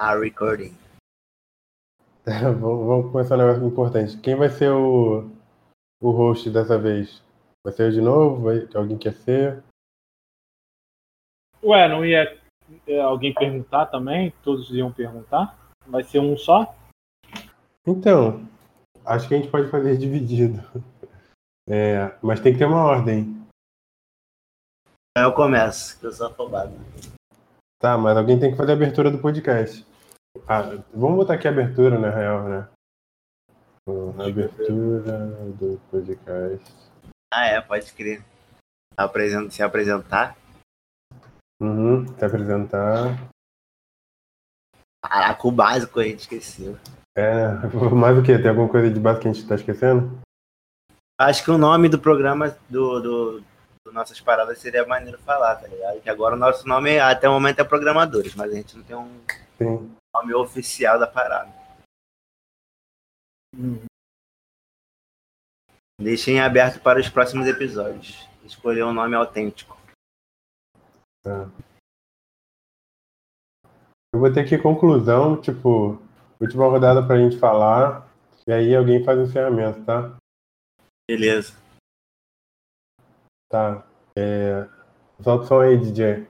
A recording. vamos, começar um negócio importante. Quem vai ser o, o host dessa vez? Vai ser eu de novo? Vai, alguém quer ser? Ué, não ia é, alguém perguntar também? Todos iam perguntar? Vai ser um só? Então, acho que a gente pode fazer dividido. É, mas tem que ter uma ordem. Eu começo, que eu sou afobado. Tá, mas alguém tem que fazer a abertura do podcast. Ah, vamos botar aqui a abertura, na real, né? A abertura do podcast. Ah, é, pode crer. Apresenta, se apresentar. Uhum, se apresentar. Caraca, o básico a gente esqueceu. É, mais o que? Tem alguma coisa de básico que a gente tá esquecendo? Acho que o nome do programa do, do, do Nossas Paradas seria maneiro falar, tá ligado? Que agora o nosso nome, até o momento, é Programadores, mas a gente não tem um Sim. Nome oficial da parada. Uhum. Deixem aberto para os próximos episódios. Escolher um nome autêntico. Tá. Eu vou ter aqui conclusão, tipo, última rodada pra gente falar, e aí alguém faz o encerramento, tá? Beleza. Tá. É... Solta o som aí, DJ.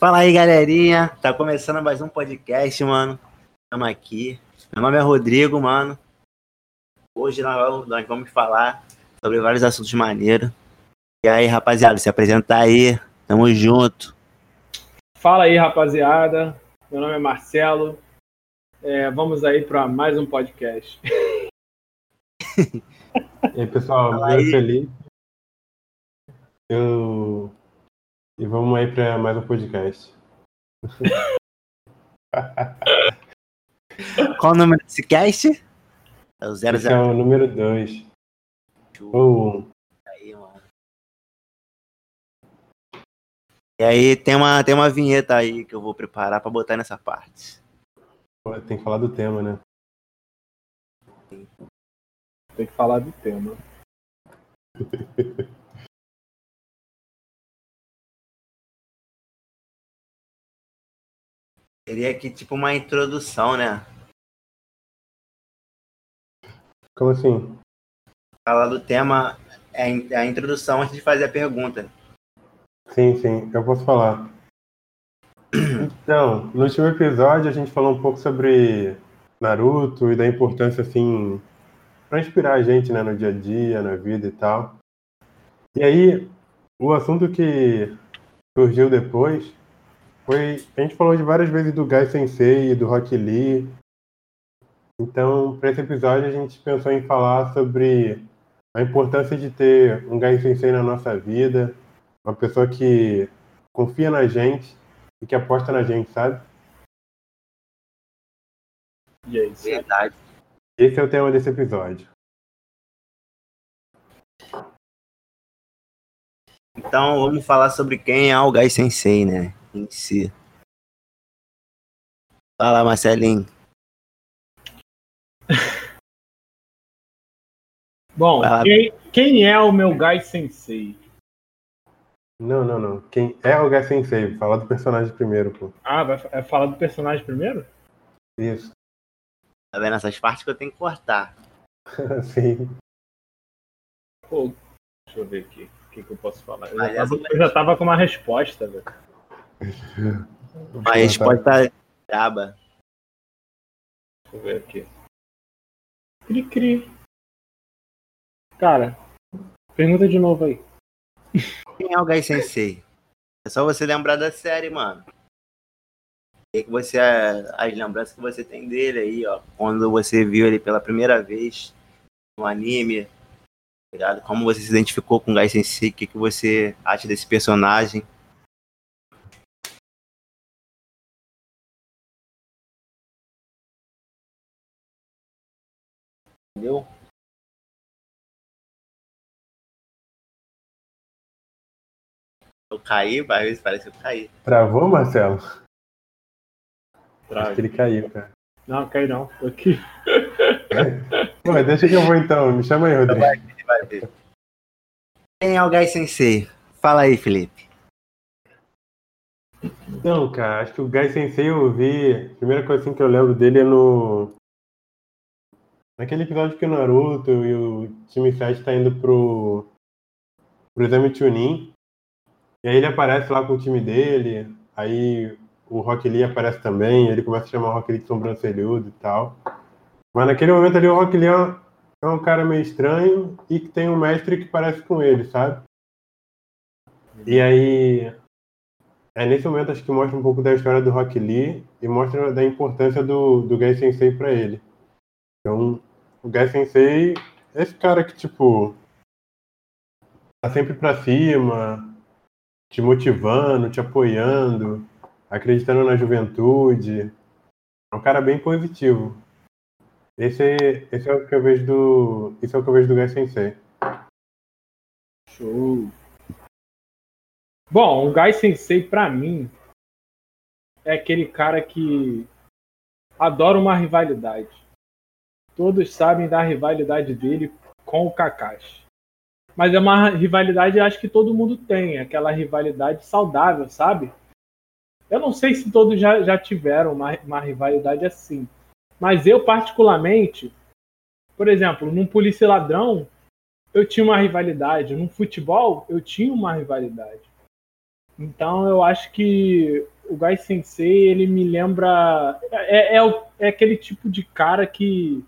Fala aí, galerinha. Tá começando mais um podcast, mano. Estamos aqui. Meu nome é Rodrigo, mano. Hoje nós vamos, nós vamos falar sobre vários assuntos maneiros. E aí, rapaziada, se apresentar aí. Tamo junto. Fala aí, rapaziada. Meu nome é Marcelo. É, vamos aí para mais um podcast. E aí, pessoal, Fala meu aí. Felipe. Eu. E vamos aí pra mais um podcast. Qual o número desse cast? É o 00 Esse é o número 2. Ou um. aí, mano. E aí, tem uma, tem uma vinheta aí que eu vou preparar pra botar nessa parte. Tem que falar do tema, né? Tem que falar do tema. Seria aqui tipo uma introdução, né? Como assim? Falar do tema é a é a introdução antes de fazer a pergunta. Sim, sim, eu posso falar. Então, no último episódio a gente falou um pouco sobre Naruto e da importância, assim, pra inspirar a gente, né, no dia a dia, na vida e tal. E aí, o assunto que surgiu depois foi. A gente falou de várias vezes do Gai Sensei e do Rock Lee. Então, para esse episódio, a gente pensou em falar sobre a importância de ter um Gai Sensei na nossa vida, uma pessoa que confia na gente e que aposta na gente, sabe? E é isso. Verdade. Esse é o tema desse episódio. Então vamos falar sobre quem é o Gai Sensei, né? Em si. Fala, Marcelinho. Bom, Ah. quem, quem é o meu Gai Sensei? Não, não, não. Quem é o Gai Sensei? Falar do personagem primeiro, pô. Ah, vai é falar do personagem primeiro? Isso. Tá vendo essas partes que eu tenho que cortar. Sim. Pô, deixa eu ver aqui. O que, que eu posso falar? Eu já, tava, eu já tava com uma resposta, velho. A resposta braba. Deixa eu ver aqui. Cri, cri. Cara, pergunta de novo aí. Quem é o Gai Sensei? É só você lembrar da série, mano. Que que você, as lembranças que você tem dele aí, ó. Quando você viu ele pela primeira vez no anime, tá ligado? Como você se identificou com o Gai Sensei, o que, que você acha desse personagem? Entendeu? Eu caí, às vezes parece que eu caí. Travou, Marcelo? Trave. Acho que ele caiu, cara. Não, cai não. Tô aqui. Pô, deixa que eu vou então. Me chama aí, Rodrigo. Ele vai ver. Quem é o Gai Sensei? Fala aí, Felipe. Então, cara, acho que o Gai Sensei eu vi. A primeira coisa assim que eu lembro dele é no. Naquele episódio que o Naruto e o time 7 tá indo pro. pro exame Chunin. E aí ele aparece lá com o time dele. Aí o Rock Lee aparece também. Ele começa a chamar o Rock Lee de sobrancelhudo e tal. Mas naquele momento ali o Rock Lee é um cara meio estranho e que tem um mestre que parece com ele, sabe? E aí é nesse momento acho que mostra um pouco da história do Rock Lee e mostra da importância do, do Gai Sensei para ele. Então, o Gai Sensei é esse cara que, tipo, tá sempre pra cima, te motivando, te apoiando, acreditando na juventude. É um cara bem positivo. Esse, esse é o que eu vejo do. Esse é o que eu vejo do Gai Sensei. Show. Bom, o Gai Sensei, pra mim, é aquele cara que adora uma rivalidade. Todos sabem da rivalidade dele com o Kakashi. Mas é uma rivalidade, acho que todo mundo tem, aquela rivalidade saudável, sabe? Eu não sei se todos já, já tiveram uma, uma rivalidade assim. Mas eu, particularmente, por exemplo, num polícia ladrão, eu tinha uma rivalidade. Num futebol, eu tinha uma rivalidade. Então eu acho que o Gai Sensei, ele me lembra. É, é, é, aquele tipo de cara que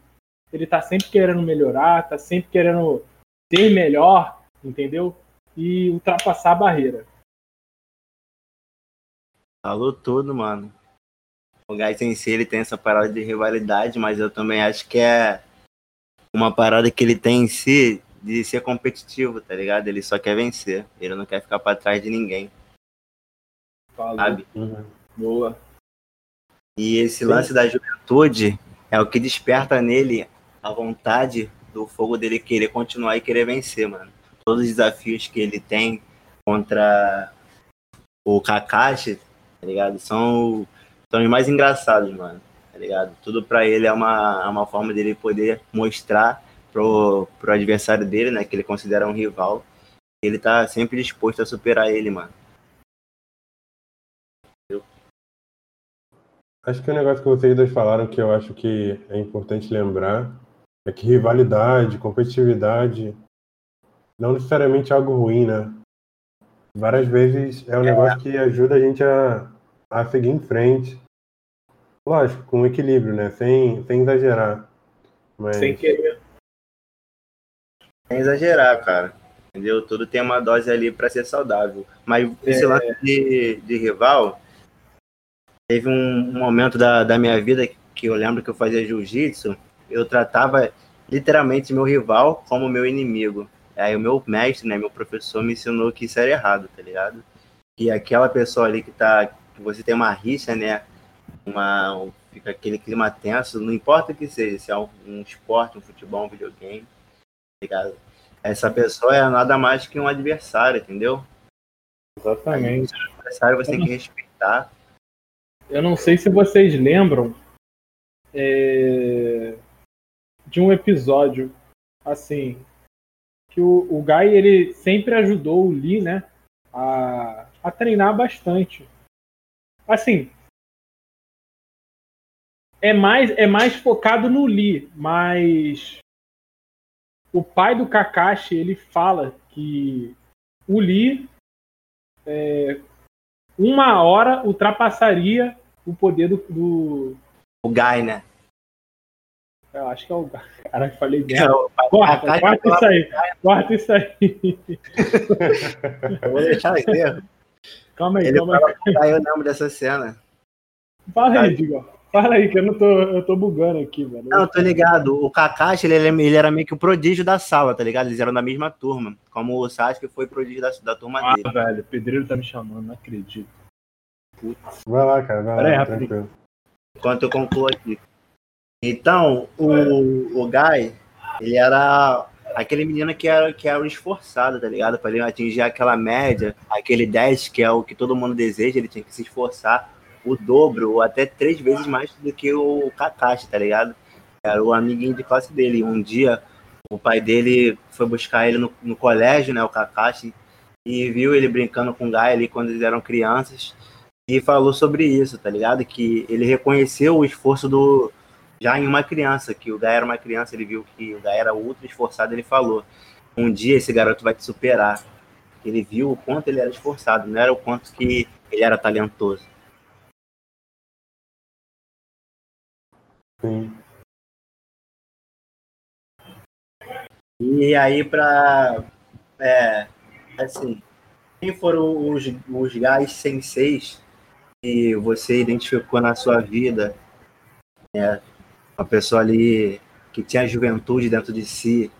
ele tá sempre querendo melhorar, tá sempre querendo ter melhor, entendeu? E ultrapassar a barreira. Falou tudo, mano. O Gai Sensei, ele tem essa parada de rivalidade, mas eu também acho que é uma parada que ele tem em si de ser competitivo, tá ligado? Ele só quer vencer, ele não quer ficar para trás de ninguém. Falou. Sabe? Uhum. Boa. E esse Sim. lance da juventude é o que desperta nele a vontade do fogo dele querer continuar e querer vencer, mano. Todos os desafios que ele tem contra o Kakashi, tá ligado? São, são os mais engraçados, mano. Tá ligado? Tudo para ele é uma, é uma forma dele poder mostrar pro, pro adversário dele, né? Que ele considera um rival. Ele tá sempre disposto a superar ele, mano. Acho que o negócio que vocês dois falaram que eu acho que é importante lembrar é que rivalidade, competitividade, não necessariamente é algo ruim, né? Várias vezes é um é. negócio que ajuda a gente a, a seguir em frente. Lógico, com equilíbrio, né? Sem, sem exagerar. Mas... Sem querer. Sem exagerar, cara. Entendeu? Tudo tem uma dose ali para ser saudável. Mas esse é... lance de, de rival, Teve um momento da, da minha vida que eu lembro que eu fazia jiu-jitsu, eu tratava literalmente meu rival como meu inimigo. Aí o meu mestre, né, meu professor me ensinou que isso era errado, tá ligado? E aquela pessoa ali que tá, que você tem uma rixa, né, uma, fica aquele clima tenso, não importa o que seja, se é um, um esporte, um futebol, um videogame, tá ligado? Essa pessoa é nada mais que um adversário, entendeu? Exatamente. Aí, adversário você tem que respeitar eu não sei se vocês lembram é, de um episódio assim que o, o Guy ele sempre ajudou o Lee, né, a, a treinar bastante. Assim, é mais é mais focado no Lee, mas o pai do Kakashi ele fala que o Lee é, uma hora ultrapassaria o poder do. do... O Guy, né? Eu acho que é o Guy. Cara, falei bem. Corta, corta isso aí. Corta isso aí. Eu vou deixar aí. Calma aí, Ele calma aí. Eu lembro dessa cena. Fala aí, Digo. Fala aí, que eu não tô, eu tô bugando aqui, velho. Não, tô ligado. O Kakashi, ele, ele era meio que o prodígio da sala, tá ligado? Eles eram da mesma turma. Como o Sasuke foi prodígio da, da turma ah, dele. Ah, velho, o pedreiro tá me chamando, não acredito. Putz. Vai lá, cara, vai Pera lá, aí, tranquilo. Enquanto eu concluo aqui. Então, o, o Guy, ele era aquele menino que era, que era esforçado, tá ligado? Pra ele atingir aquela média, aquele 10 que é o que todo mundo deseja, ele tinha que se esforçar o dobro, ou até três vezes mais do que o Kakashi, tá ligado? Era o amiguinho de classe dele. Um dia, o pai dele foi buscar ele no, no colégio, né, o Kakashi, e viu ele brincando com o Gai ali quando eles eram crianças e falou sobre isso, tá ligado? Que ele reconheceu o esforço do já em uma criança, que o Gai era uma criança, ele viu que o Gai era ultra esforçado, ele falou: "Um dia esse garoto vai te superar". Ele viu o quanto ele era esforçado, não era o quanto que ele era talentoso. Sim. E aí para é, assim, quem foram os, os gás senseis que você identificou na sua vida? É, uma pessoa ali que tinha juventude dentro de si,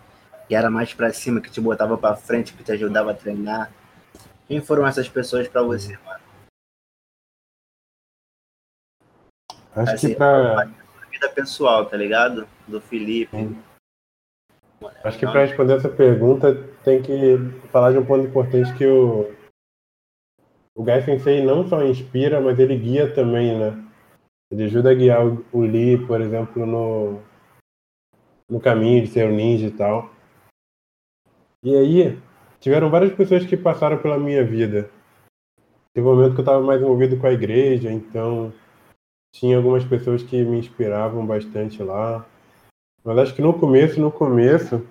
que era mais para cima, que te botava para frente, que te ajudava a treinar. Quem foram essas pessoas para você, mano? Acho Assim, que pra. Vida pessoal, tá ligado? Do Felipe. Sim. Acho que para responder essa pergunta tem que falar de um ponto importante que o o Gai Sensei não só inspira, mas ele guia também, né? Ele ajuda a guiar o, Lee, por exemplo, no no caminho de ser um ninja e tal. E aí tiveram várias pessoas que passaram pela minha vida. Teve um momento que eu estava mais envolvido com a igreja, então tinha algumas pessoas que me inspiravam bastante lá. Mas acho que no começo, no começo,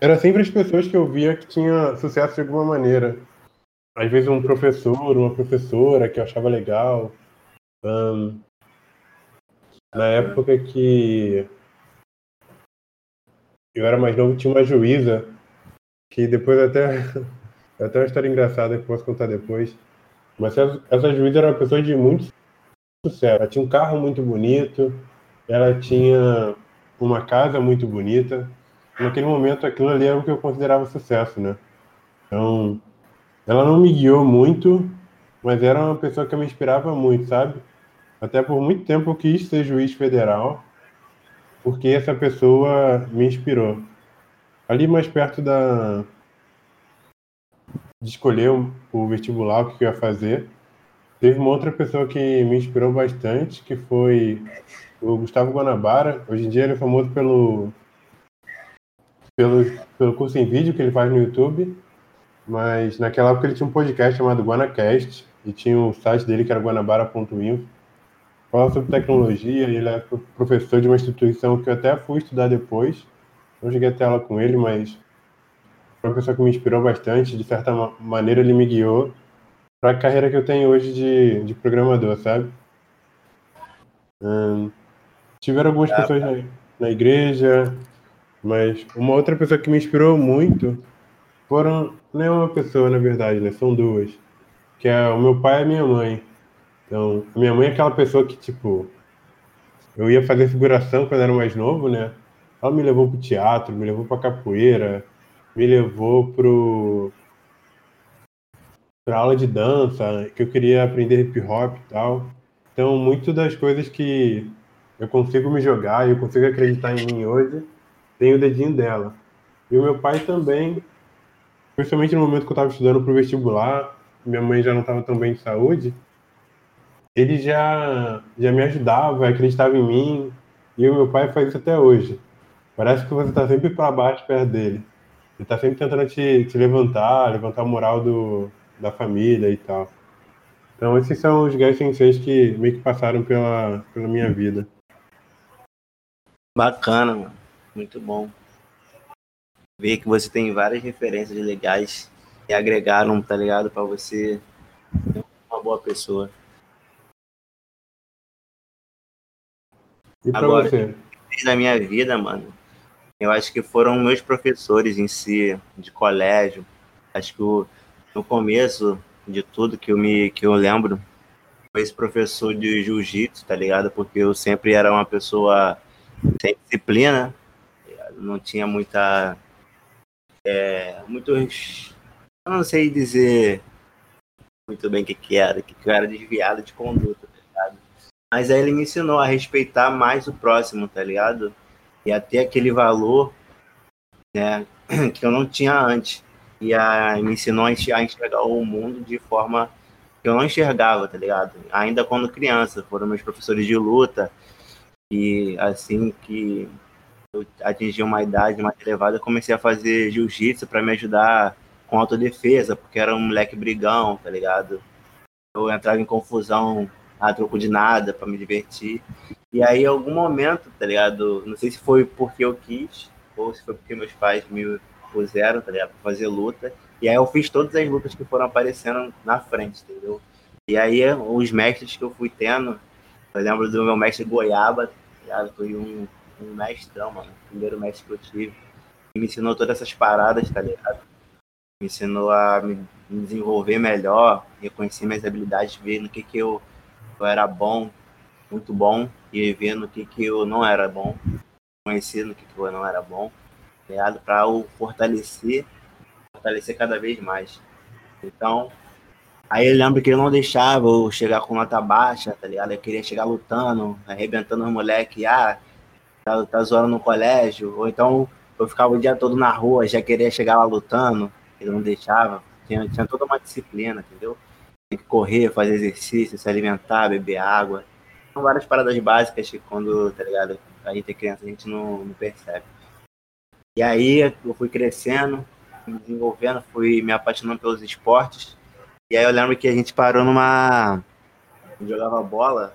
era sempre as pessoas que eu via que tinha sucesso de alguma maneira. Às vezes um professor, uma professora que eu achava legal. Um, na época que eu era mais novo, tinha uma juíza que depois até até uma história engraçada que posso contar depois. Mas essa, essa juíza era uma pessoa de muito sucesso. Ela tinha um carro muito bonito, ela tinha uma casa muito bonita. Naquele momento, aquilo ali era o que eu considerava sucesso, né? Então, ela não me guiou muito, mas era uma pessoa que me inspirava muito, sabe? Até por muito tempo eu quis ser juiz federal, porque essa pessoa me inspirou. Ali mais perto da de escolher o vestibular, o que eu ia fazer, teve uma outra pessoa que me inspirou bastante, que foi o Gustavo Guanabara. Hoje em dia ele é famoso pelo, pelo, pelo curso em vídeo que ele faz no YouTube, mas naquela época ele tinha um podcast chamado GuanaCast e tinha o site dele que era guanabara.info. Fala sobre tecnologia e ele é professor de uma instituição que eu até fui estudar depois. Não cheguei até ela com ele, mas foi uma pessoa que me inspirou bastante. De certa maneira, ele me guiou para a carreira que eu tenho hoje de, de programador, sabe? Hum, tiveram algumas ah, pessoas na, na, igreja, mas uma outra pessoa que me inspirou muito foram, não é uma pessoa, na verdade, né? São duas. Que é o meu pai e a minha mãe. Então, minha mãe é aquela pessoa que, tipo, eu ia fazer figuração quando era mais novo, né? Ela me levou pro teatro, me levou pra capoeira, me levou pro para aula de dança, que eu queria aprender hip hop e tal. Então, muito das coisas que eu consigo me jogar eu consigo acreditar em mim hoje, tem o dedinho dela. E o meu pai também, principalmente no momento que eu estava estudando para o vestibular, minha mãe já não estava tão bem de saúde, ele já, já me ajudava, acreditava em mim, e o meu pai faz isso até hoje. Parece que você está sempre para baixo perto dele. Ele está sempre tentando te, te levantar, levantar a moral do, da família e tal. Então esses são os guys que meio que passaram pela, pela minha vida. Bacana, mano. Muito bom. Ver que você tem várias referências legais e agregaram, tá ligado? para você ser uma boa pessoa. E pra Agora, você? Na minha vida, mano, eu acho que foram meus professores em si, de colégio. Acho que o, no começo de tudo que eu me que eu lembro foi esse professor de jiu-jitsu, tá ligado? Porque eu sempre era uma pessoa sem disciplina, não tinha muita é, muito eu não sei dizer muito bem o que, que era, que, que eu era desviado de conduta, tá ligado? Mas aí ele me ensinou a respeitar mais o próximo, tá ligado? E a ter aquele valor né, que eu não tinha antes e a, me ensinou a enxergar o mundo de forma que eu não enxergava, tá ligado? Ainda quando criança, foram meus professores de luta e assim que eu atingi uma idade mais elevada, eu comecei a fazer jiu-jitsu para me ajudar com autodefesa, porque era um moleque brigão, tá ligado? Eu entrava em confusão a troco de nada para me divertir. E aí, em algum momento, tá ligado? Não sei se foi porque eu quis, ou se foi porque meus pais me puseram, tá ligado? Pra fazer luta. E aí eu fiz todas as lutas que foram aparecendo na frente, entendeu? E aí, os mestres que eu fui tendo, eu lembro do meu mestre Goiaba, tá ligado? Foi um, um mestrão, mano. O primeiro mestre que eu tive. Que me ensinou todas essas paradas, tá ligado? Me ensinou a me desenvolver melhor, reconhecer minhas habilidades, ver no que que eu, eu era bom, muito bom, e ver no que que eu não era bom, conhecer no que que eu não era bom, tá? Pra eu fortalecer, fortalecer cada vez mais. Então, Aí eu lembro que ele não deixava eu chegar com nota baixa, tá ligado? Eu queria chegar lutando, arrebentando os moleques, ah, tá, tá zoando no colégio. Ou então eu ficava o dia todo na rua, já queria chegar lá lutando, ele não deixava. Tinha, tinha toda uma disciplina, entendeu? Tem que correr, fazer exercício, se alimentar, beber água. São várias paradas básicas que quando, tá ligado? A gente é criança, a gente não, não percebe. E aí eu fui crescendo, me desenvolvendo, fui me apaixonando pelos esportes e aí eu lembro que a gente parou numa. jogava bola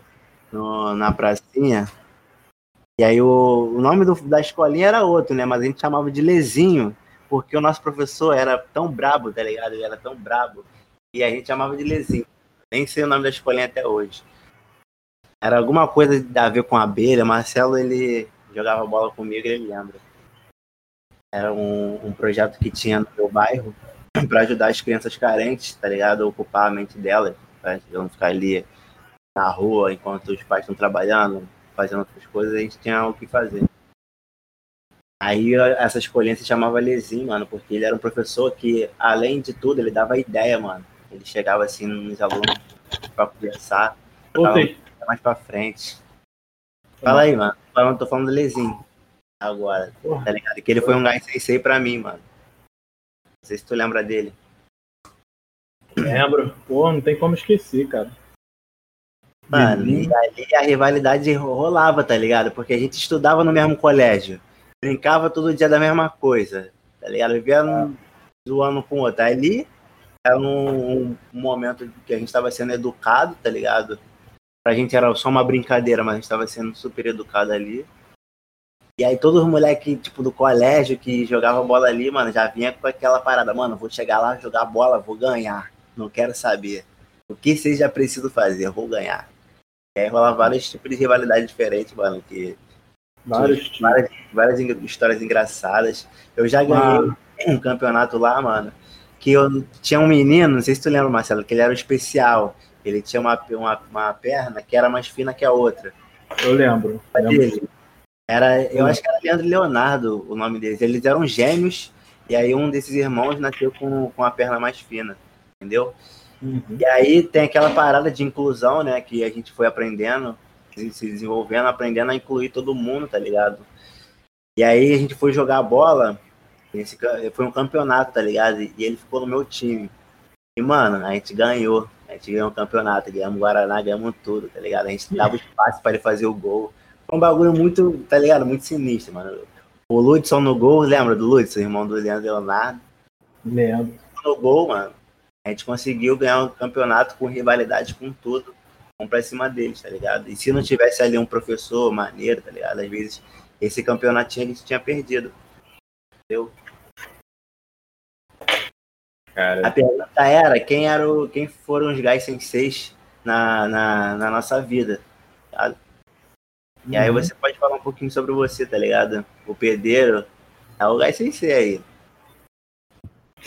no, na pracinha. E aí o, o nome do, da escolinha era outro, né? Mas a gente chamava de Lezinho, porque o nosso professor era tão brabo, tá ligado? Ele era tão brabo. E a gente chamava de Lezinho. Nem sei o nome da escolinha até hoje. Era alguma coisa a ver com abelha. Marcelo, ele jogava bola comigo, ele lembra. Era um, um projeto que tinha no meu bairro para ajudar as crianças carentes, tá ligado? A ocupar a mente delas, pra não ficar ali na rua enquanto os pais estão trabalhando, fazendo outras coisas, a gente tinha o que fazer. Aí essa escolinha se chamava Lezinho, mano, porque ele era um professor que, além de tudo, ele dava ideia, mano. Ele chegava assim nos alunos pra conversar, mais pra frente. Fala aí, mano. Eu tô falando do Lezinho agora, tá ligado? Que ele foi um gás sensei pra mim, mano. Não sei se tu lembra dele. Lembro. Pô, não tem como esquecer, cara. Mano, e ali a rivalidade rolava, tá ligado? Porque a gente estudava no mesmo colégio. Brincava todo dia da mesma coisa, tá ligado? Vivia um, zoando com o outro. Ali era um, um, momento que a gente estava sendo educado, tá ligado? Pra gente era só uma brincadeira, mas a gente estava sendo super educado ali. E aí todos os moleques, tipo, do colégio que jogava bola ali, mano, já vinha com aquela parada, mano, vou chegar lá, jogar bola, vou ganhar. Não quero saber. O que seja preciso fazer, vou ganhar. E aí rola vários tipos de rivalidade diferentes, mano, que... Vários várias, várias histórias engraçadas. Eu já ganhei ah. um campeonato lá, mano, que eu tinha um menino, não sei se tu lembra, Marcelo, que ele era um especial. Ele tinha uma, uma, uma perna que era mais fina que a outra. Eu lembro. Eu lembro. Era, eu acho que era Leandro Leonardo o nome deles. Eles eram gêmeos, e aí um desses irmãos nasceu com, com a perna mais fina, entendeu? Uhum. E aí tem aquela parada de inclusão, né, que a gente foi aprendendo, se desenvolvendo, aprendendo a incluir todo mundo, tá ligado? E aí a gente foi jogar bola, esse, foi um campeonato, tá ligado? E ele ficou no meu time. E, mano, a gente ganhou. A gente ganhou o um campeonato, ganhamos Guaraná, ganhamos tudo, tá ligado? A gente dava espaço para ele fazer o gol um bagulho muito, tá ligado? Muito sinistro, mano. O Ludson no gol, lembra do Ludson, irmão do Leandro Leonardo? Lembro. No gol, mano. A gente conseguiu ganhar um campeonato com rivalidade com tudo. Vamos pra cima deles, tá ligado? E se não tivesse ali um professor maneiro, tá ligado? Às vezes esse campeonatinho a gente tinha perdido. Entendeu? Cara. A pergunta era quem era o, quem foram os guys senseis na, na, na nossa vida. Tá? E aí uhum. você pode falar um pouquinho sobre você, tá ligado? O Pedreiro é o Gai Sensei aí.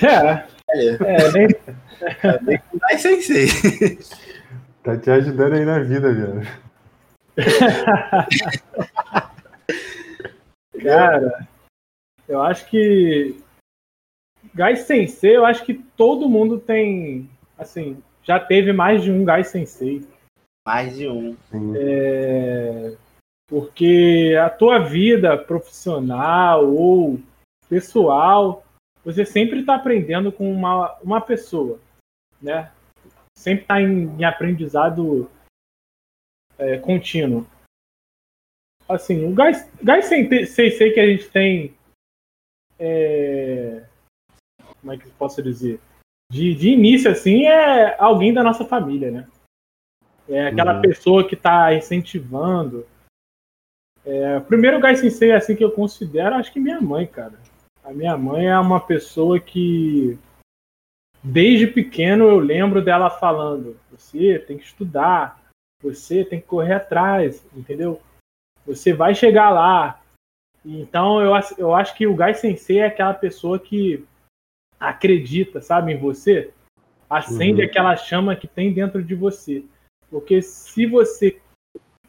É. É, nem... é o Gai Sensei. Tá te ajudando aí na vida, velho. Cara, eu acho que Gai Sensei, eu acho que todo mundo tem, assim, já teve mais de um Gai Sensei. Mais de um. É... Porque a tua vida profissional ou pessoal, você sempre está aprendendo com uma, uma pessoa, né? Sempre está em, em, aprendizado é, contínuo. assim, o Gai, Gai Sensei que a gente tem. É, como é que eu posso dizer? De, de início, assim, é alguém da nossa família, né? É aquela uhum. pessoa que está incentivando. É, o primeiro Gai Sensei, assim, que eu considero, acho que minha mãe, cara. A minha mãe é uma pessoa que, desde pequeno, eu lembro dela falando: você tem que estudar, você tem que correr atrás, entendeu? Você vai chegar lá. Então eu, eu acho que o Gai Sensei é aquela pessoa que acredita, sabe, em você, acende uhum. aquela chama que tem dentro de você. Porque se você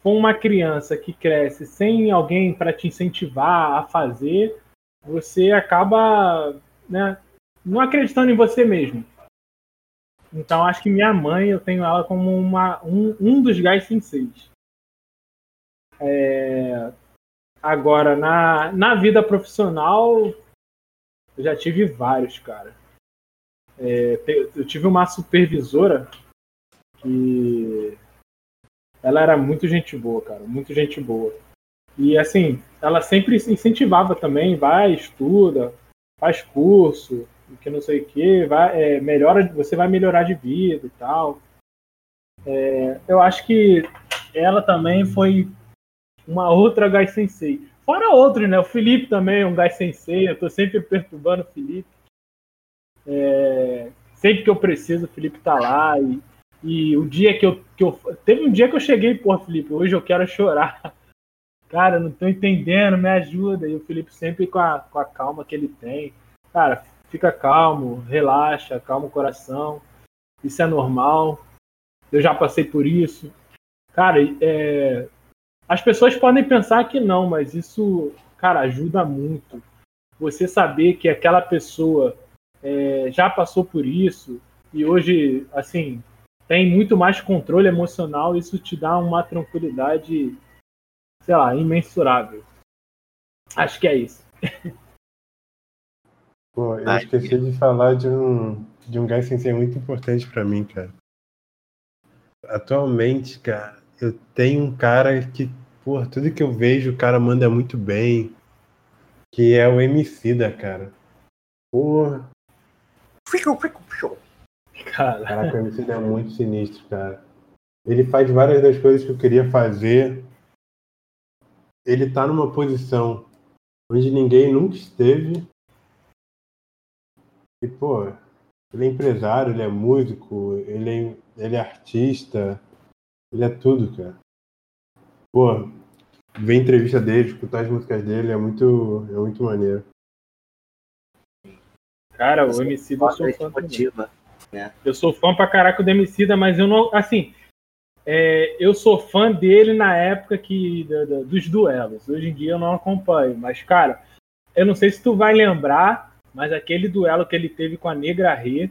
for uma criança que cresce sem alguém para te incentivar a fazer, você acaba né, não acreditando em você mesmo. Então acho que minha mãe, eu tenho ela como uma, um, um dos Gai Senseis. É... Agora, na, na vida profissional, eu já tive vários, cara. É, eu tive uma supervisora que ela era muito gente boa, cara, muito gente boa. E assim, ela sempre incentivava também, vai, estuda, faz curso, que não sei o que, vai, é, melhora, você vai melhorar de vida e tal. É, eu acho que ela também foi uma outra Gai Sensei. Fora outros, né? O Felipe também é um Gai Sensei, eu tô sempre perturbando o Felipe. É, sempre que eu preciso, o Felipe tá lá. E, e o dia que eu, que eu. Teve um dia que eu cheguei, pô, Felipe, hoje eu quero chorar. Cara, não tô entendendo, me ajuda. E o Felipe sempre com a, com a calma que ele tem. Cara, fica calmo, relaxa, calma o coração. Isso é normal. Eu já passei por isso. Cara, é, as pessoas podem pensar que não, mas isso, cara, ajuda muito. Você saber que aquela pessoa é, já passou por isso e hoje, assim, tem muito mais controle emocional, isso te dá uma tranquilidade, sei lá, imensurável. Acho que é isso. Pô, eu esqueci de falar de um, de um guy sensei muito importante para mim, cara. Atualmente, cara, eu tenho um cara que, por tudo que eu vejo, o cara manda muito bem. Que é o Emicida, cara. Porra. Caraca, o Emicida é muito sinistro, cara. Ele faz várias das coisas que eu queria fazer. Ele tá numa posição onde ninguém nunca esteve. E, pô, ele é empresário, ele é músico, ele é, ele é artista, ele é tudo, cara. Pô, ver entrevista dele, escutar as músicas dele é muito, é muito maneiro. Cara, o MC eu sou fã motiva, né? Eu sou fã pra caraca do Emicida, mas eu não, assim, é, eu sou fã dele na época que da, da, dos duelos. Hoje em dia eu não acompanho, mas cara, eu não sei se tu vai lembrar, mas aquele duelo que ele teve com a Negra Rê,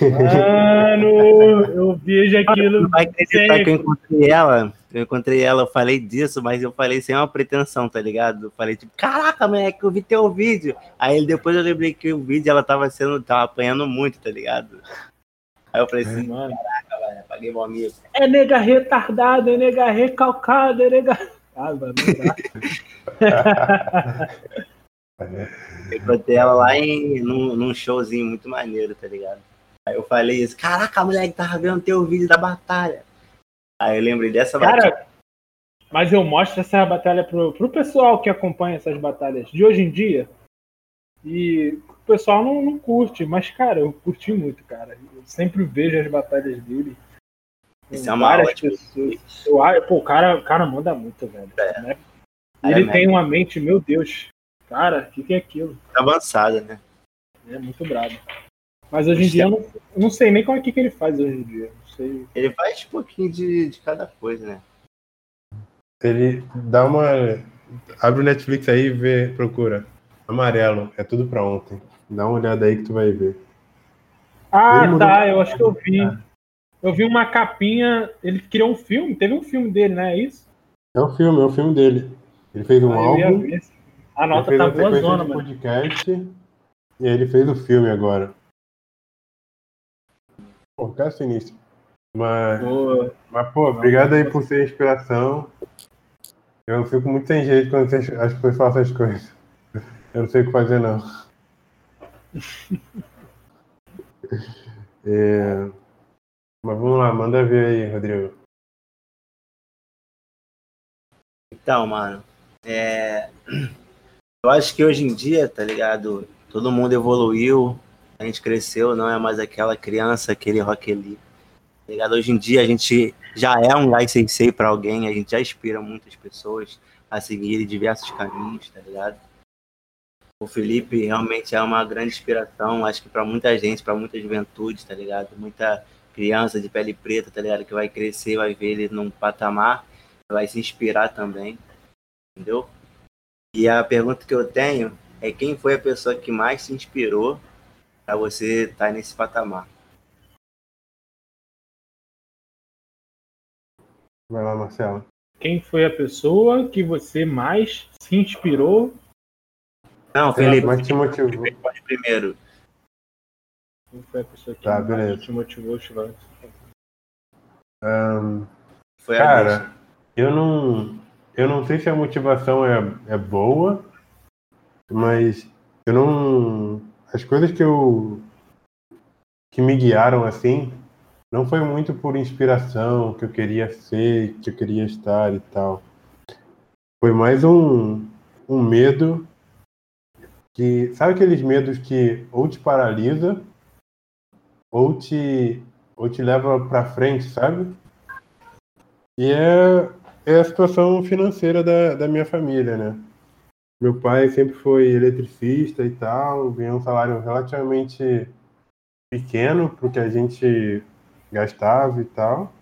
Mano, eu vejo aquilo. Não vai acreditar que eu encontrei ela. Eu encontrei ela, eu falei disso, mas eu falei sem uma pretensão, tá ligado? Eu falei, tipo, caraca, moleque, eu vi teu vídeo. Aí depois eu lembrei que o vídeo ela tava sendo, tava apanhando muito, tá ligado? Aí eu falei assim, mano, caraca, velho, paguei meu amigo. É nega retardada, é nega recalcada, é nega. Ah, mano, Eu encontrei ela lá em, num, num showzinho muito maneiro, tá ligado? Aí eu falei isso, caraca, a mulher que tava vendo teu vídeo da batalha. Aí eu lembrei dessa Cara, batalha. mas eu mostro essa batalha pro, pro pessoal que acompanha essas batalhas de hoje em dia. E o pessoal não, não curte, mas, cara, eu curti muito, cara. Eu sempre vejo as batalhas dele. Isso é uma várias pessoas. Eu, pô, o cara, o cara manda muito, velho. É. Né? Ele é, tem uma mente, meu Deus. Cara, o que, que é aquilo? Avançada, né? É muito brabo. Mas hoje em dia eu não, eu não sei nem como é que, que ele faz hoje em dia. Sei. Ele faz um pouquinho de, de cada coisa, né? Ele dá uma. Abre o Netflix aí e vê, procura. Amarelo, é tudo pra ontem. Dá uma olhada aí que tu vai ver. Ah, tá, eu acho que eu vi. Eu vi uma capinha. Ele criou um filme, teve um filme dele, né? É isso? É um filme, é um filme dele. Ele fez um ah, álbum. A nota tá boa zona, mano. podcast e ele fez o filme agora. Pô, cara sinistro. Mas, Boa. mas pô, obrigado aí por ser inspiração. Eu fico muito sem jeito quando as pessoas falam essas coisas. Eu não sei o que fazer, não. É... Mas vamos lá, manda ver aí, Rodrigo. Então, mano, é... eu acho que hoje em dia, tá ligado? Todo mundo evoluiu, a gente cresceu, não é mais aquela criança, aquele rock ali. Tá ligado? Hoje em dia a gente já é um Gai Sensei para alguém, a gente já inspira muitas pessoas a seguirem diversos caminhos, tá ligado? O Felipe realmente é uma grande inspiração, acho que para muita gente, para muita juventude, tá ligado? Muita criança de pele preta, tá ligado? Que vai crescer, vai ver ele num patamar, vai se inspirar também, entendeu? E a pergunta que eu tenho é quem foi a pessoa que mais se inspirou para você estar tá nesse patamar? Vai lá, Marcelo. Quem foi a pessoa que você mais se inspirou não, Felipe, mas te motivou. Pode primeiro. Quem foi a pessoa que tá, beleza. te motivou, Chivas? Um, foi cara, eu não, eu não sei se a motivação é, é boa, mas eu não. As coisas que eu. que me guiaram assim, não foi muito por inspiração, que eu queria ser, que eu queria estar e tal. Foi mais um, um medo que sabe aqueles medos que ou te paralisa ou te ou te leva para frente, sabe? E é, é a situação financeira da, da minha família, né? Meu pai sempre foi eletricista e tal, ganhou um salário relativamente pequeno para o que a gente gastava e tal.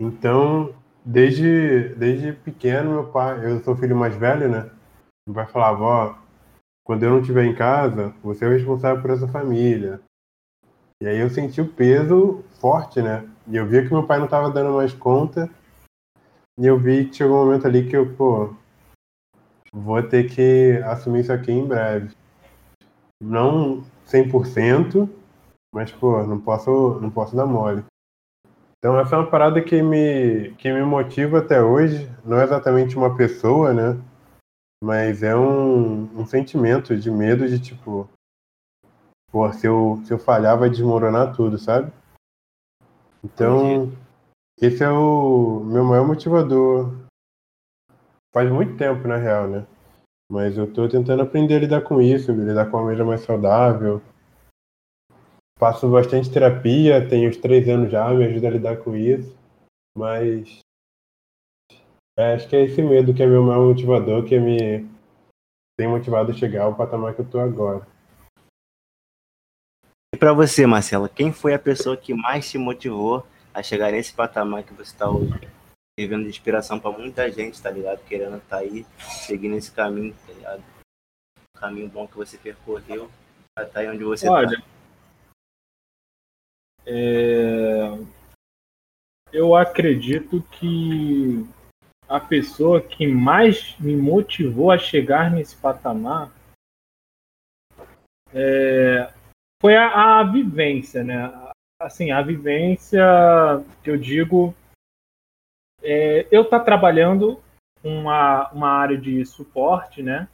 Então, desde, desde pequeno, meu pai, eu sou filho mais velho, né? vai falar, vó, quando eu não estiver em casa, você é o responsável por essa família. E aí eu senti o peso forte, né? E eu via que meu pai não estava dando mais conta. E eu vi que chegou um momento ali que eu, pô, vou ter que assumir isso aqui em breve. Não 100%, mas, pô, não posso, não posso dar mole. Então essa é uma parada que me, que me motiva até hoje. Não é exatamente uma pessoa, né? Mas é um, um sentimento de medo de tipo. Pô, se eu, se eu falhar vai desmoronar tudo, sabe? Então, esse é o meu maior motivador. Faz muito tempo, na real, né? Mas eu tô tentando aprender a lidar com isso, lidar com uma maneira mais saudável. Faço bastante terapia, tenho uns três anos já, me ajuda a lidar com isso. Mas é, acho que é esse medo que é meu maior motivador, que me tem motivado a chegar ao patamar que eu tô agora. E para você, Marcelo, quem foi a pessoa que mais te motivou a chegar nesse patamar que você está hoje? Vivendo de inspiração para muita gente, tá ligado? Querendo estar tá aí, seguindo esse caminho, tá ligado? Um caminho bom que você percorreu, para estar tá aí onde você Olha, tá. é... eu acredito que a pessoa que mais me motivou a chegar nesse patamar é, foi a, a, vivência, né? Assim, a vivência que eu digo, é, eu tá trabalhando uma, uma área de suporte, né?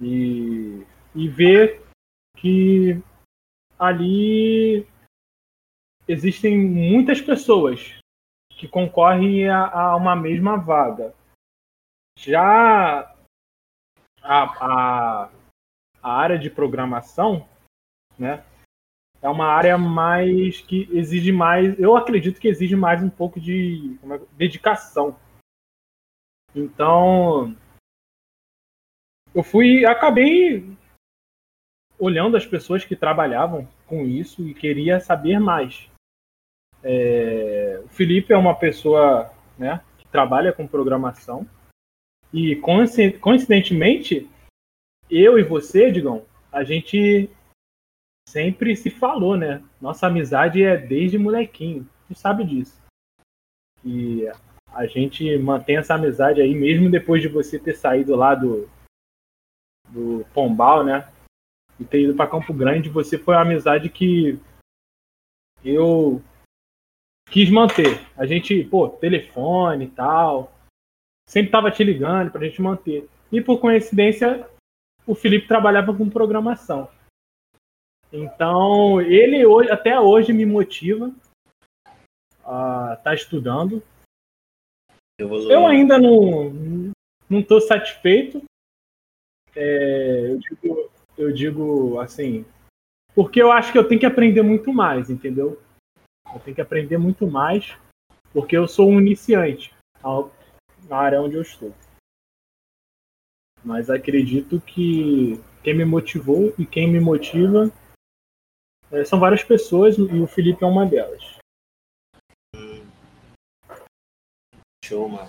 E, e ver que ali existem muitas pessoas que concorrem a, a uma mesma vaga. Já a, a, a área de programação, né, é uma área mais que exige mais, eu acredito que exige mais um pouco de é, dedicação. Então, eu fui, acabei olhando as pessoas que trabalhavam com isso e queria saber mais. É, o Felipe é uma pessoa né, que trabalha com programação e coincidentemente eu e você, Digão, a gente sempre se falou, né? Nossa amizade é desde molequinho, tu sabe disso. E a gente mantém essa amizade aí mesmo depois de você ter saído lá do do Pombal, né? E ter ido para Campo Grande, você foi uma amizade que eu quis manter. A gente, pô, telefone e tal. Sempre tava te ligando pra gente manter. E por coincidência, o Felipe trabalhava com programação. Então, ele hoje, até hoje me motiva a estar tá estudando. Eu ainda não não estou satisfeito. É, eu, digo, eu digo assim, porque eu acho que eu tenho que aprender muito mais, entendeu? Eu tenho que aprender muito mais, porque eu sou um iniciante na área onde eu estou. Mas acredito que quem me motivou e quem me motiva é, são várias pessoas e o Felipe é uma delas. Show, mano.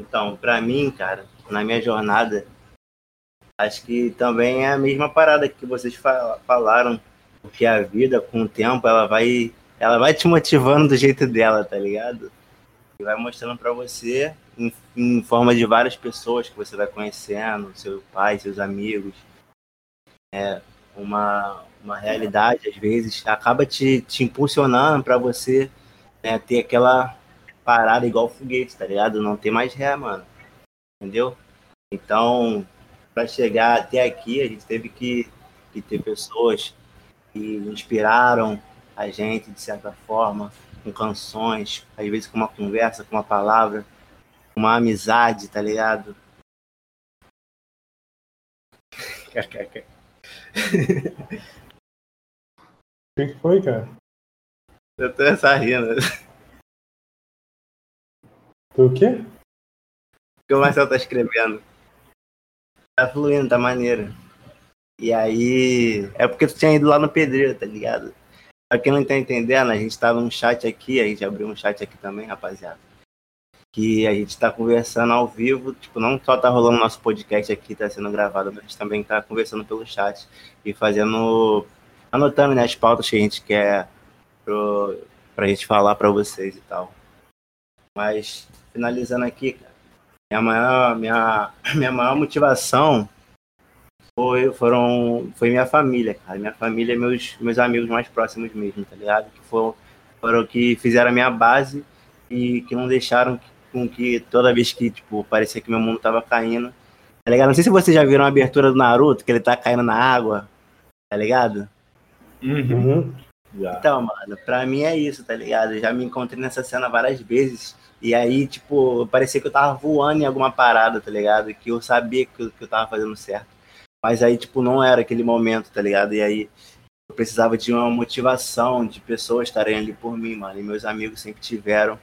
Então, para mim, cara, na minha jornada, acho que também é a mesma parada que vocês falaram, porque a vida, com o tempo, ela vai, ela vai te motivando do jeito dela, tá ligado? E vai mostrando para você, em, em, forma de várias pessoas que você vai conhecendo, seu pai, seus amigos, é, uma, uma realidade, às vezes, acaba te, te impulsionando para você né, ter aquela parada igual foguete, tá ligado? Não tem mais ré, mano. Entendeu? Então, para chegar até aqui, a gente teve que, que ter pessoas que inspiraram a gente de certa forma, com canções, às vezes com uma conversa, com uma palavra, uma amizade, tá ligado? O que foi, cara? Eu tô essa rindo. O quê? O que o Marcel tá escrevendo. Tá fluindo, tá maneiro. E aí. É porque tu tinha ido lá no pedreiro, tá ligado? Pra quem não tá entendendo, a gente tá num chat aqui, a gente abriu um chat aqui também, rapaziada. Que a gente tá conversando ao vivo, tipo, não só tá rolando nosso podcast aqui, tá sendo gravado, mas a gente também tá conversando pelo chat e fazendo. Anotando né, as pautas que a gente quer pro, pra gente falar pra vocês e tal. Mas finalizando aqui, minha maior, minha, minha maior motivação foi, foram, foi minha família, cara. Minha família e meus, meus amigos mais próximos mesmo, tá ligado? Que foram, foram que fizeram a minha base e que não deixaram com que toda vez que, tipo, parecia que meu mundo tava caindo, tá ligado? Não sei se vocês já viram a abertura do Naruto, que ele tá caindo na água, tá ligado? Uhum. Então, mano, pra mim é isso, tá ligado? Eu já me encontrei nessa cena várias vezes e aí, tipo, parecia que eu tava voando em alguma parada, tá ligado? Que eu sabia que eu, que eu tava fazendo certo. Mas aí, tipo, não era aquele momento, tá ligado? E aí eu precisava de uma motivação, de pessoas estarem ali por mim, mano. E meus amigos sempre tiveram,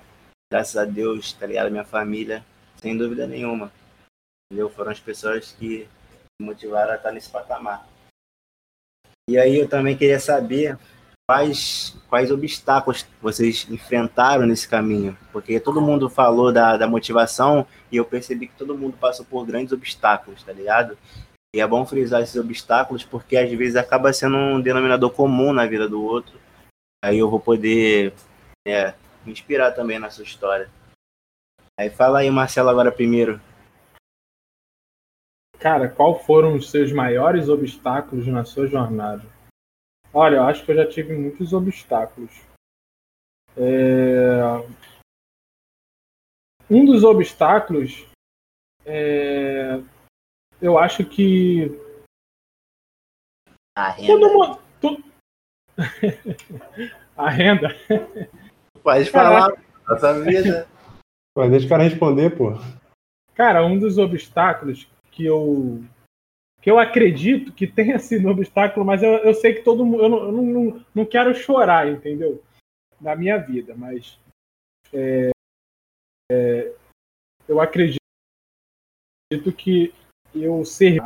graças a Deus, tá ligado? Minha família, sem dúvida nenhuma. Entendeu? Foram as pessoas que me motivaram a estar nesse patamar. E aí eu também queria saber quais, quais obstáculos vocês enfrentaram nesse caminho? Porque todo mundo falou da, da motivação e eu percebi que todo mundo passou por grandes obstáculos, tá ligado? E é bom frisar esses obstáculos porque às vezes acaba sendo um denominador comum na vida do outro. Aí eu vou poder é, me inspirar também na sua história. Aí fala aí, Marcelo, agora primeiro. Cara, qual foram os seus maiores obstáculos na sua jornada? Olha, eu acho que eu já tive muitos obstáculos. É... Um dos obstáculos, é... eu acho que. A renda. Todo mundo... A renda. Pode falar, nossa vida. Pô, deixa o cara responder, pô. Cara, um dos obstáculos que eu que eu acredito que tenha sido um obstáculo, mas eu, eu sei que todo mundo. Eu, não, eu não, não quero chorar, entendeu? Na minha vida, mas. É, é, eu acredito que eu ser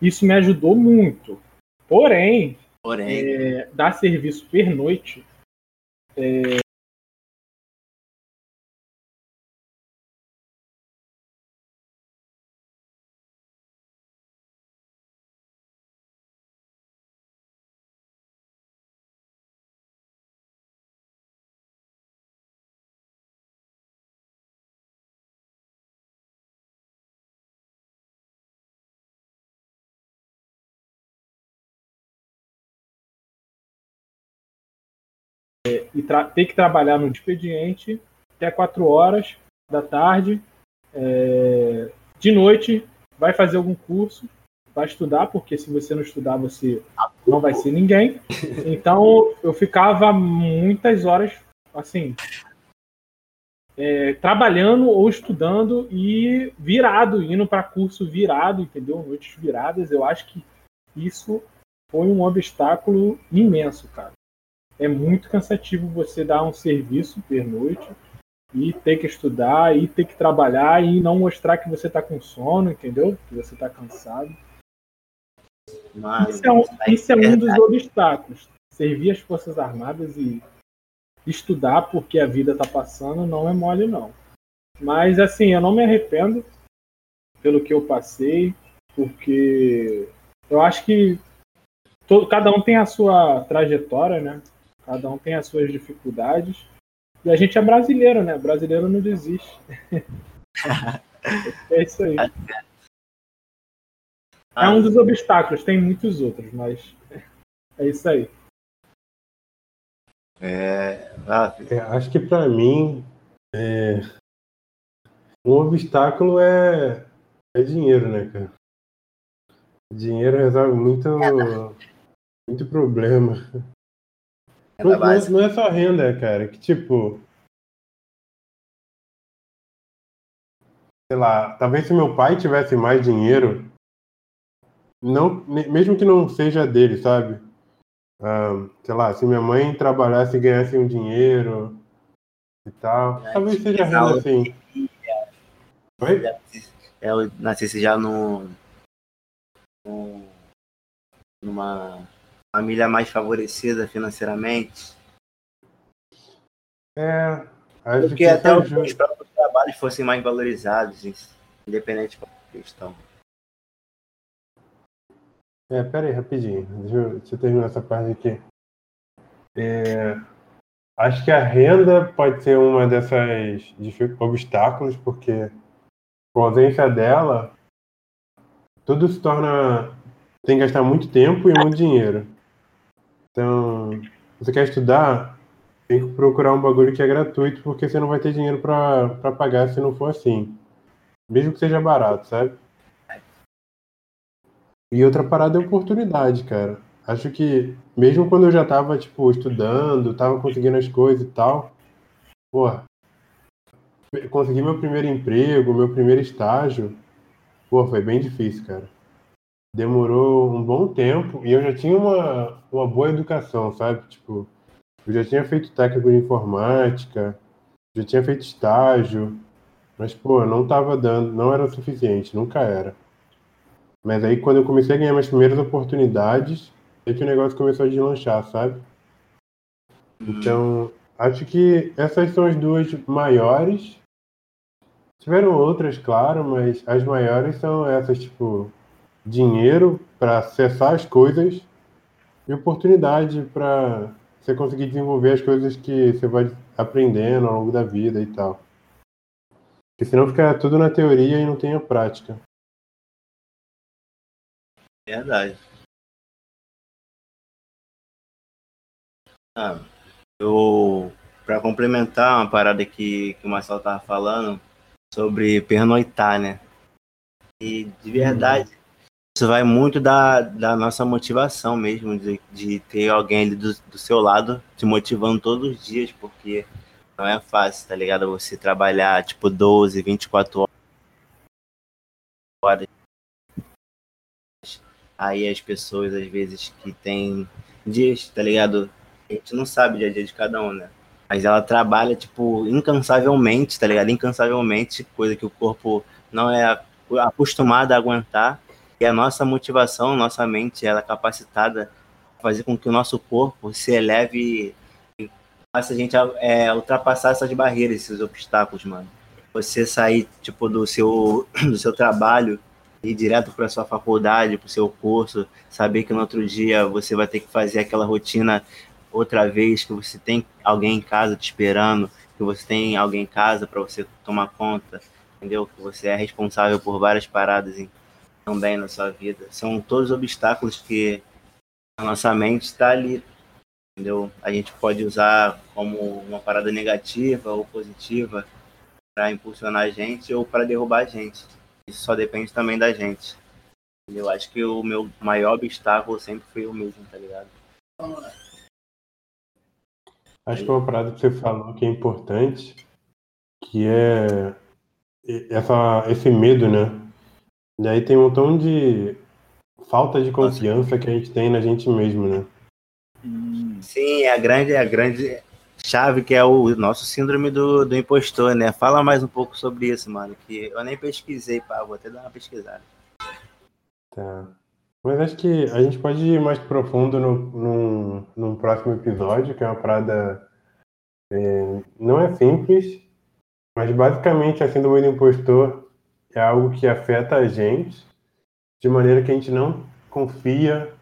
isso me ajudou muito. Porém, Porém. É, dar serviço pernoite é, e ter que trabalhar no expediente até 4 horas da tarde. É, de noite, vai fazer algum curso, vai estudar, porque se você não estudar, você não vai ser ninguém. Então, eu ficava muitas horas, assim, é, trabalhando ou estudando e virado, indo para curso virado, entendeu? Noites viradas. Eu acho que isso foi um obstáculo imenso, cara. É muito cansativo você dar um serviço per noite e ter que estudar e ter que trabalhar e não mostrar que você está com sono, entendeu? Que você está cansado. Isso é um, isso é um dos obstáculos. Servir as Forças Armadas e estudar porque a vida está passando não é mole, não. Mas, assim, eu não me arrependo pelo que eu passei, porque eu acho que todo, cada um tem a sua trajetória, né? Cada um tem as suas dificuldades. E a gente é brasileiro, né? Brasileiro não desiste. é isso aí. É um dos obstáculos, tem muitos outros, mas é isso aí. É, ah, é acho que para mim é, um obstáculo é, é dinheiro, né, cara? Dinheiro resolve muito, muito problema. É não, não, é, não é só renda, cara, que tipo. Sei lá, talvez se meu pai tivesse mais dinheiro, não, mesmo que não seja dele, sabe? Uh, sei lá, se minha mãe trabalhasse e ganhasse um dinheiro e tal, é, talvez seja renda assim. Oi? Ela nascesse já no, no, numa família mais favorecida financeiramente. É, Porque até os, os próprios trabalhos fossem mais valorizados, independente da questão. É, pera aí, rapidinho. Deixa eu, deixa eu terminar essa parte aqui. É, acho que a renda pode ser uma dessas obstáculos, porque com a ausência dela, tudo se torna. tem que gastar muito tempo e muito dinheiro. Então, você quer estudar, tem que procurar um bagulho que é gratuito, porque você não vai ter dinheiro para pagar se não for assim. Mesmo que seja barato, sabe? E outra parada é oportunidade, cara. Acho que mesmo quando eu já tava, tipo, estudando, tava conseguindo as coisas e tal, porra, consegui meu primeiro emprego, meu primeiro estágio, pô, foi bem difícil, cara. Demorou um bom tempo e eu já tinha uma, uma boa educação, sabe? Tipo, eu já tinha feito técnico de informática, já tinha feito estágio, mas, pô, não tava dando, não era o suficiente, nunca era. Mas aí quando eu comecei a ganhar minhas primeiras oportunidades, é que o negócio começou a deslanchar, sabe? Então, acho que essas são as duas maiores. Tiveram outras, claro, mas as maiores são essas, tipo, dinheiro para acessar as coisas e oportunidade para você conseguir desenvolver as coisas que você vai aprendendo ao longo da vida e tal. Porque senão fica tudo na teoria e não tem a prática. Verdade. Ah, eu, para complementar uma parada que, que o Marcelo tava falando sobre pernoitar, né? E de verdade. Isso vai muito da, da nossa motivação mesmo, de, de ter alguém ali do, do seu lado te motivando todos os dias, porque não é fácil, tá ligado? Você trabalhar tipo 12, 24 horas Aí as pessoas, às vezes, que tem dias, tá ligado? A gente não sabe o dia a dia de cada um, né? Mas ela trabalha, tipo, incansavelmente, tá ligado? Incansavelmente, coisa que o corpo não é acostumado a aguentar. E a nossa motivação, nossa mente, ela é capacitada a fazer com que o nosso corpo se eleve e faça a gente é, ultrapassar essas barreiras, esses obstáculos, mano. Você sair, tipo, do seu, do seu trabalho ir direto para sua faculdade, para o seu curso, saber que no outro dia você vai ter que fazer aquela rotina outra vez, que você tem alguém em casa te esperando, que você tem alguém em casa para você tomar conta, entendeu? Que você é responsável por várias paradas em, também na sua vida. São todos obstáculos que a nossa mente está ali Entendeu? A gente pode usar como uma parada negativa ou positiva para impulsionar a gente ou para derrubar a gente. Isso só depende também da gente. Eu acho que o meu maior obstáculo sempre foi o mesmo, tá ligado? Acho que uma parada que você falou que é importante, que é essa, esse medo, né? E aí tem um montão de falta de confiança que a gente tem na gente mesmo, né? Sim, é a grande, é a grande chave que é o nosso síndrome do, do impostor, né? Fala mais um pouco sobre isso, mano, que eu nem pesquisei, pá, vou até dar uma pesquisada. Tá. Mas acho que a gente pode ir mais profundo no, num, num próximo episódio, que é uma parada. É, não é simples, mas basicamente a síndrome do impostor é algo que afeta a gente de maneira que a gente não confia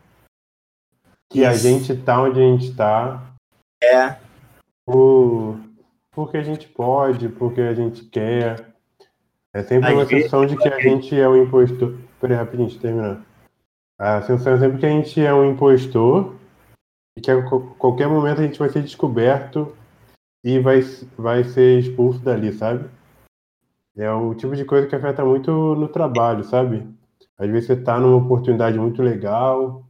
que Isso. a gente tá onde a gente tá. É. Por, porque a gente pode, porque a gente quer. É sempre Às uma sensação de que a gente é um impostor. Peraí, rapidinho, deixa eu terminar. A sensação é sempre que a gente é um impostor e que a qualquer momento a gente vai ser descoberto e vai, vai ser expulso dali, sabe? É o tipo de coisa que afeta muito no trabalho, sabe? Às vezes você tá numa oportunidade muito legal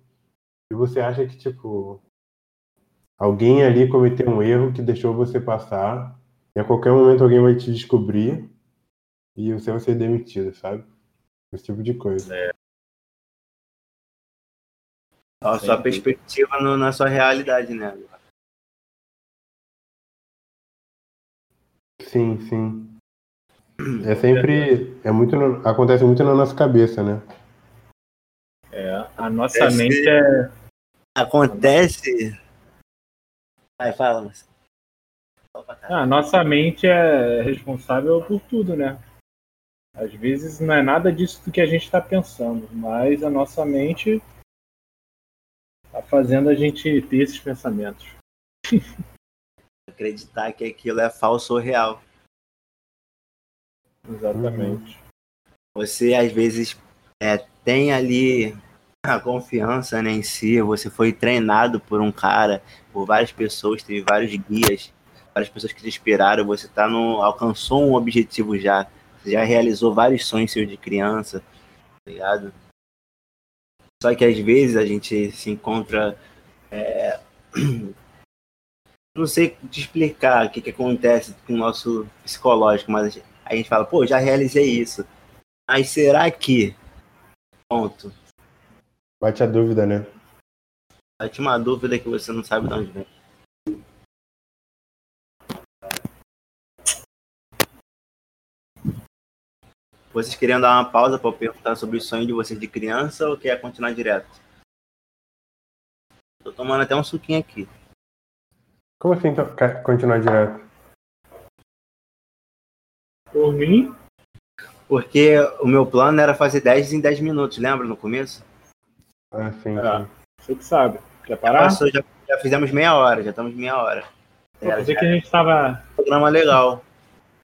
e você acha que, tipo, alguém ali cometeu um erro que deixou você passar e a qualquer momento alguém vai te descobrir e você vai ser demitido, sabe? Esse tipo de coisa. É. A sua perspectiva no, na sua realidade, né? Sim, sim. É sempre. É muito, acontece muito na nossa cabeça, né? É, a nossa Esse... mente é. Acontece. Vai, fala, A nossa mente é responsável por tudo, né? Às vezes não é nada disso do que a gente está pensando, mas a nossa mente tá fazendo a gente ter esses pensamentos. Acreditar que aquilo é falso ou real. Exatamente. Você às vezes é, tem ali a confiança né, em si, você foi treinado por um cara, por várias pessoas, teve vários guias, várias pessoas que te inspiraram, você tá no, alcançou um objetivo já, você já realizou vários sonhos seus de criança, tá ligado? Só que às vezes a gente se encontra. É... Não sei te explicar o que, que acontece com o nosso psicológico, mas a gente fala, pô, já realizei isso. Mas será que. Ponto. Bate a dúvida, né? Bate uma dúvida que você não sabe de onde vem. Vocês queriam dar uma pausa para perguntar sobre o sonho de vocês de criança ou quer continuar direto? Tô tomando até um suquinho aqui. Como assim então, quer continuar direto? Por mim? Porque o meu plano era fazer 10 em 10 minutos, lembra no começo? Ah, sim, ah, Você que sabe. Quer parar? Passou, já, já, fizemos meia hora, já estamos meia hora. Pô, é, que a gente estava. Programa legal.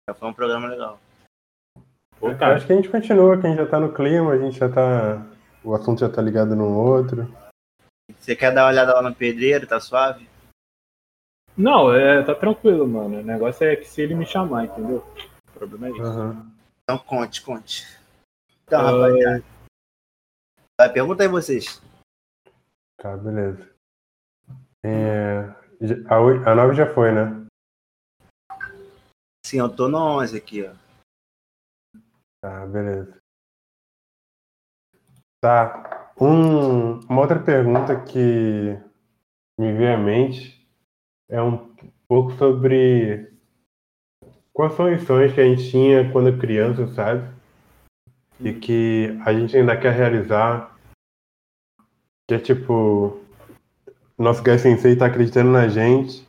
Já foi um programa legal. Pô, tá. Acho que a gente continua, que a gente já tá no clima, a gente já tá. O assunto já tá ligado no outro. Você quer dar uma olhada lá no pedreiro, tá suave? Não, é, tá tranquilo, mano. O negócio é que se ele me chamar, entendeu? Problema é isso. Uhum. Então conte, conte. Então, uh... rapaziada. Vai, pergunta aí vocês. Tá, beleza. É, a, a 9 já foi, né? Sim, eu tô no 11 aqui, ó. Tá, beleza. Tá. Um, uma outra pergunta que me veio à mente é um pouco sobre quais são os sonhos que a gente tinha quando criança, sabe? E que a gente ainda quer realizar. Que é tipo. Nosso Guy Sensei tá acreditando na gente.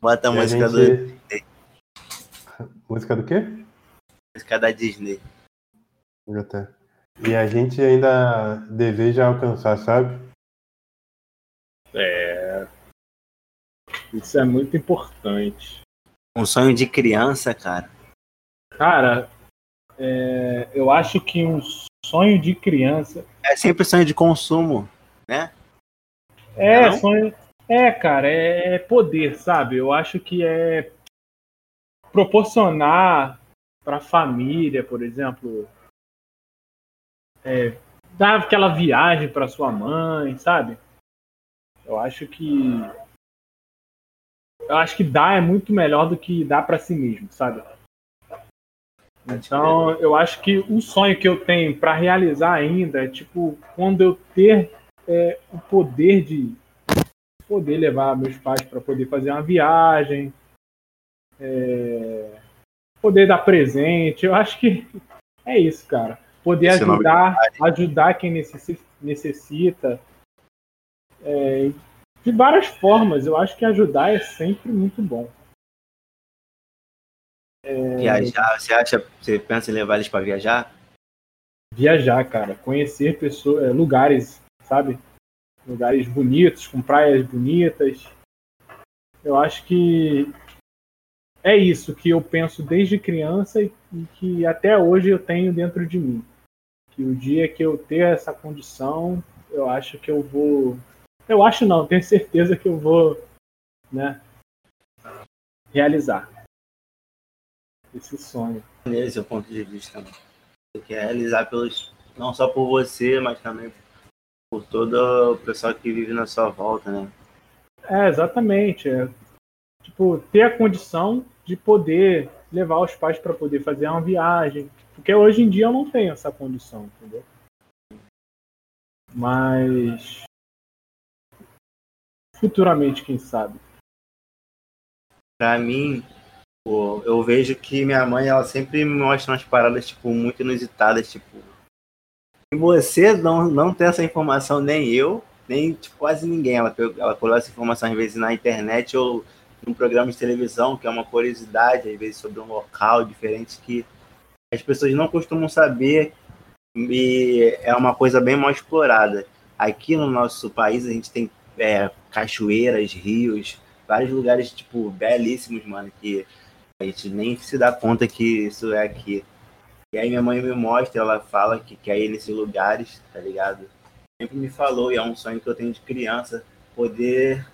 Bota a música a gente... do. Música do quê? Música da Disney. Até. E a gente ainda deseja alcançar, sabe? É. Isso é muito importante. Um sonho de criança, cara. Cara, é, eu acho que um sonho de criança. É sempre sonho de consumo, né? É, sonho, É, cara, é poder, sabe? Eu acho que é proporcionar para a família, por exemplo, é, dar aquela viagem para sua mãe, sabe? Eu acho que eu acho que dar é muito melhor do que dar para si mesmo, sabe? Então, eu acho que o sonho que eu tenho para realizar ainda é tipo quando eu ter é, o poder de poder levar meus pais para poder fazer uma viagem, é, poder dar presente. Eu acho que é isso, cara. Poder Esse ajudar, ajudar quem necessita. É, de várias formas. Eu acho que ajudar é sempre muito bom. É... Viajar, você acha, você pensa em levar eles para viajar? Viajar, cara, conhecer pessoas, é, lugares, sabe? Lugares bonitos, com praias bonitas. Eu acho que é isso que eu penso desde criança e, e que até hoje eu tenho dentro de mim. Que o dia que eu ter essa condição, eu acho que eu vou. Eu acho não, tenho certeza que eu vou, né? Realizar esse sonho. Nesse é o ponto de vista, né? Você quer realizar pelos, não só por você, mas também por todo o pessoal que vive na sua volta, né? É, exatamente. É, tipo, ter a condição de poder levar os pais para poder fazer uma viagem. Porque hoje em dia eu não tenho essa condição, entendeu? Mas futuramente, quem sabe? Para mim, Pô, eu vejo que minha mãe, ela sempre me mostra umas paradas, tipo, muito inusitadas, tipo... E você não, não tem essa informação, nem eu, nem tipo, quase ninguém. Ela, ela colou essa informação, às vezes, na internet ou num programa de televisão, que é uma curiosidade, às vezes, sobre um local diferente que as pessoas não costumam saber e é uma coisa bem mal explorada. Aqui no nosso país, a gente tem é, cachoeiras, rios, vários lugares, tipo, belíssimos, mano, que a gente nem se dá conta que isso é aqui. E aí minha mãe me mostra, ela fala que quer ir nesses lugares, tá ligado? Sempre me falou, e é um sonho que eu tenho de criança, poder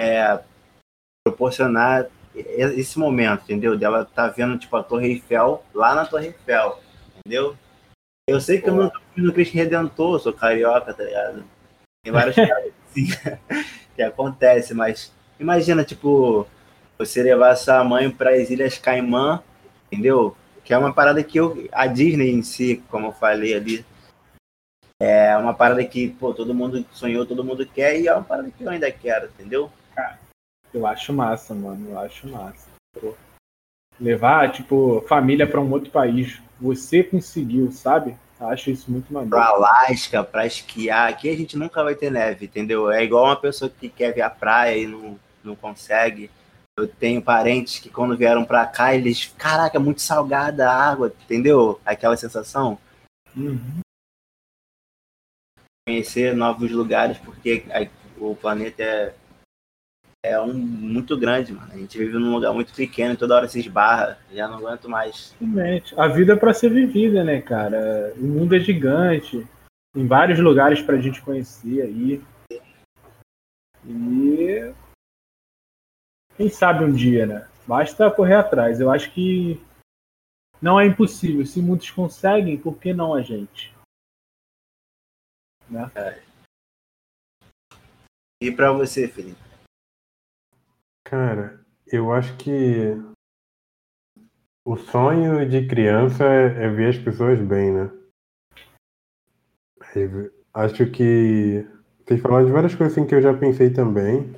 é, proporcionar esse momento, entendeu? Dela tá vendo, tipo, a Torre Eiffel lá na Torre Eiffel, entendeu? Eu sei que Pô. eu não fui no Cristo Redentor, sou carioca, tá ligado? Tem várias coisas assim que acontece, mas imagina, tipo, você levar sua mãe para as Ilhas Caimã, entendeu? Que é uma parada que eu, a Disney em si, como eu falei ali, é uma parada que, pô, todo mundo sonhou, todo mundo quer, e é uma parada que eu ainda quero, entendeu? Cara, eu acho massa, mano, eu acho massa. Pô. Levar, tipo, família para um outro país, você conseguiu, sabe? Eu acho isso muito maneiro. Pra Alasca, pra esquiar, aqui a gente nunca vai ter neve, entendeu? É igual uma pessoa que quer ver a praia e não, não consegue. Eu tenho parentes que quando vieram pra cá, eles, caraca, muito salgada a água, entendeu? Aquela sensação. Uhum. Conhecer novos lugares, porque o planeta é, é um muito grande, mano. A gente vive num lugar muito pequeno, toda hora se esbarra, já não aguento mais. Realmente. A vida é pra ser vivida, né, cara? O mundo é gigante. Tem vários lugares pra gente conhecer aí. E quem sabe um dia, né? Basta correr atrás. Eu acho que não é impossível. Se muitos conseguem, por que não a gente? Né? É. E para você, Felipe? Cara, eu acho que o sonho de criança é ver as pessoas bem, né? Acho que vocês falaram de várias coisas assim que eu já pensei também.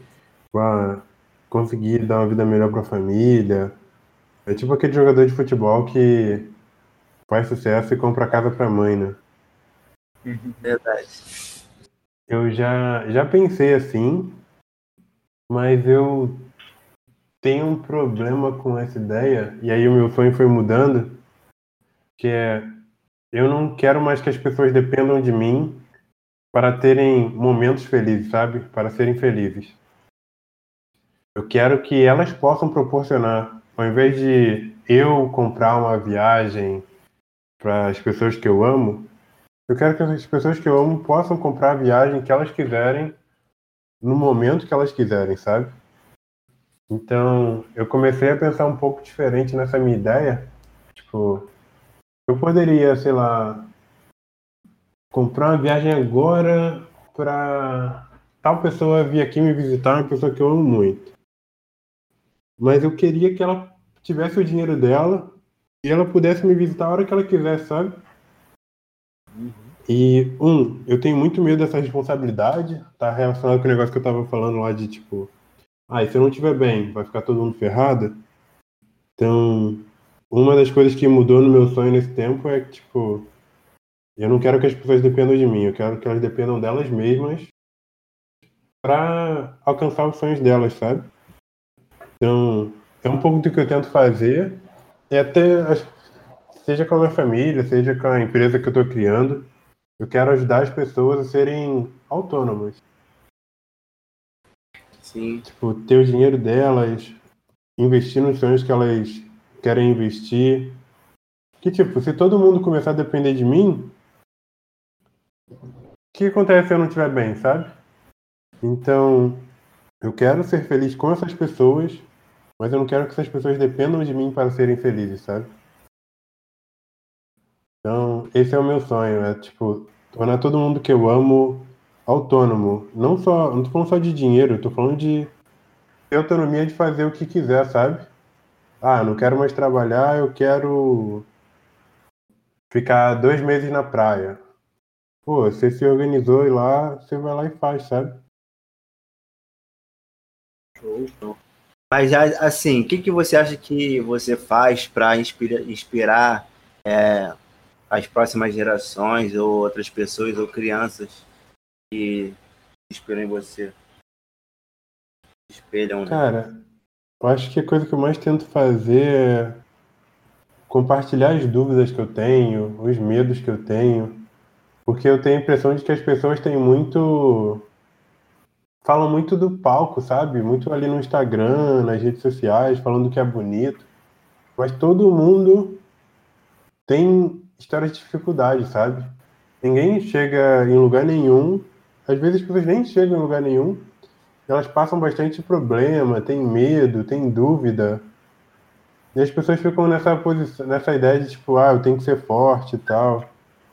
Ah, conseguir dar uma vida melhor para a família. É tipo aquele jogador de futebol que faz sucesso e compra casa para mãe, né? Verdade. Eu já, já pensei assim, mas eu tenho um problema com essa ideia, e aí o meu sonho foi mudando, que é eu não quero mais que as pessoas dependam de mim para terem momentos felizes, sabe? Para serem felizes. Eu quero que elas possam proporcionar, ao invés de eu comprar uma viagem para as pessoas que eu amo, eu quero que as pessoas que eu amo possam comprar a viagem que elas quiserem no momento que elas quiserem, sabe? Então, eu comecei a pensar um pouco diferente nessa minha ideia. Tipo, eu poderia, sei lá, comprar uma viagem agora para tal pessoa vir aqui me visitar, uma pessoa que eu amo muito. Mas eu queria que ela tivesse o dinheiro dela e ela pudesse me visitar a hora que ela quisesse, sabe? E, um, eu tenho muito medo dessa responsabilidade, tá relacionado com o negócio que eu tava falando lá de, tipo, ah, e se eu não estiver bem, vai ficar todo mundo ferrado? Então, uma das coisas que mudou no meu sonho nesse tempo é que, tipo, eu não quero que as pessoas dependam de mim, eu quero que elas dependam delas mesmas para alcançar os sonhos delas, sabe? Então, é um pouco do que eu tento fazer, e até, seja com a minha família, seja com a empresa que eu estou criando, eu quero ajudar as pessoas a serem autônomas. Sim. Tipo, ter o dinheiro delas, investir nos sonhos que elas querem investir. Que, tipo, se todo mundo começar a depender de mim, o que acontece se eu não estiver bem, sabe? Então, eu quero ser feliz com essas pessoas, mas eu não quero que essas pessoas dependam de mim para serem felizes, sabe? Então, esse é o meu sonho, é tipo, tornar todo mundo que eu amo autônomo. Não só, não tô falando só de dinheiro, tô falando de ter autonomia de fazer o que quiser, sabe? Ah, não quero mais trabalhar, eu quero ficar dois meses na praia. Pô, você se organizou e lá, você vai lá e faz, sabe? Show, show. Mas assim, o que, que você acha que você faz para inspira, inspirar é, as próximas gerações ou outras pessoas ou crianças que inspiram em você? Espelham. Né? Cara, eu acho que a coisa que eu mais tento fazer é compartilhar as dúvidas que eu tenho, os medos que eu tenho, porque eu tenho a impressão de que as pessoas têm muito falam muito do palco, sabe? Muito ali no Instagram, nas redes sociais, falando que é bonito. Mas todo mundo tem histórias de dificuldade, sabe? Ninguém chega em lugar nenhum, às vezes as pessoas nem chegam em lugar nenhum, elas passam bastante problema, têm medo, têm dúvida. E as pessoas ficam nessa posição, nessa ideia de tipo, ah, eu tenho que ser forte e tal.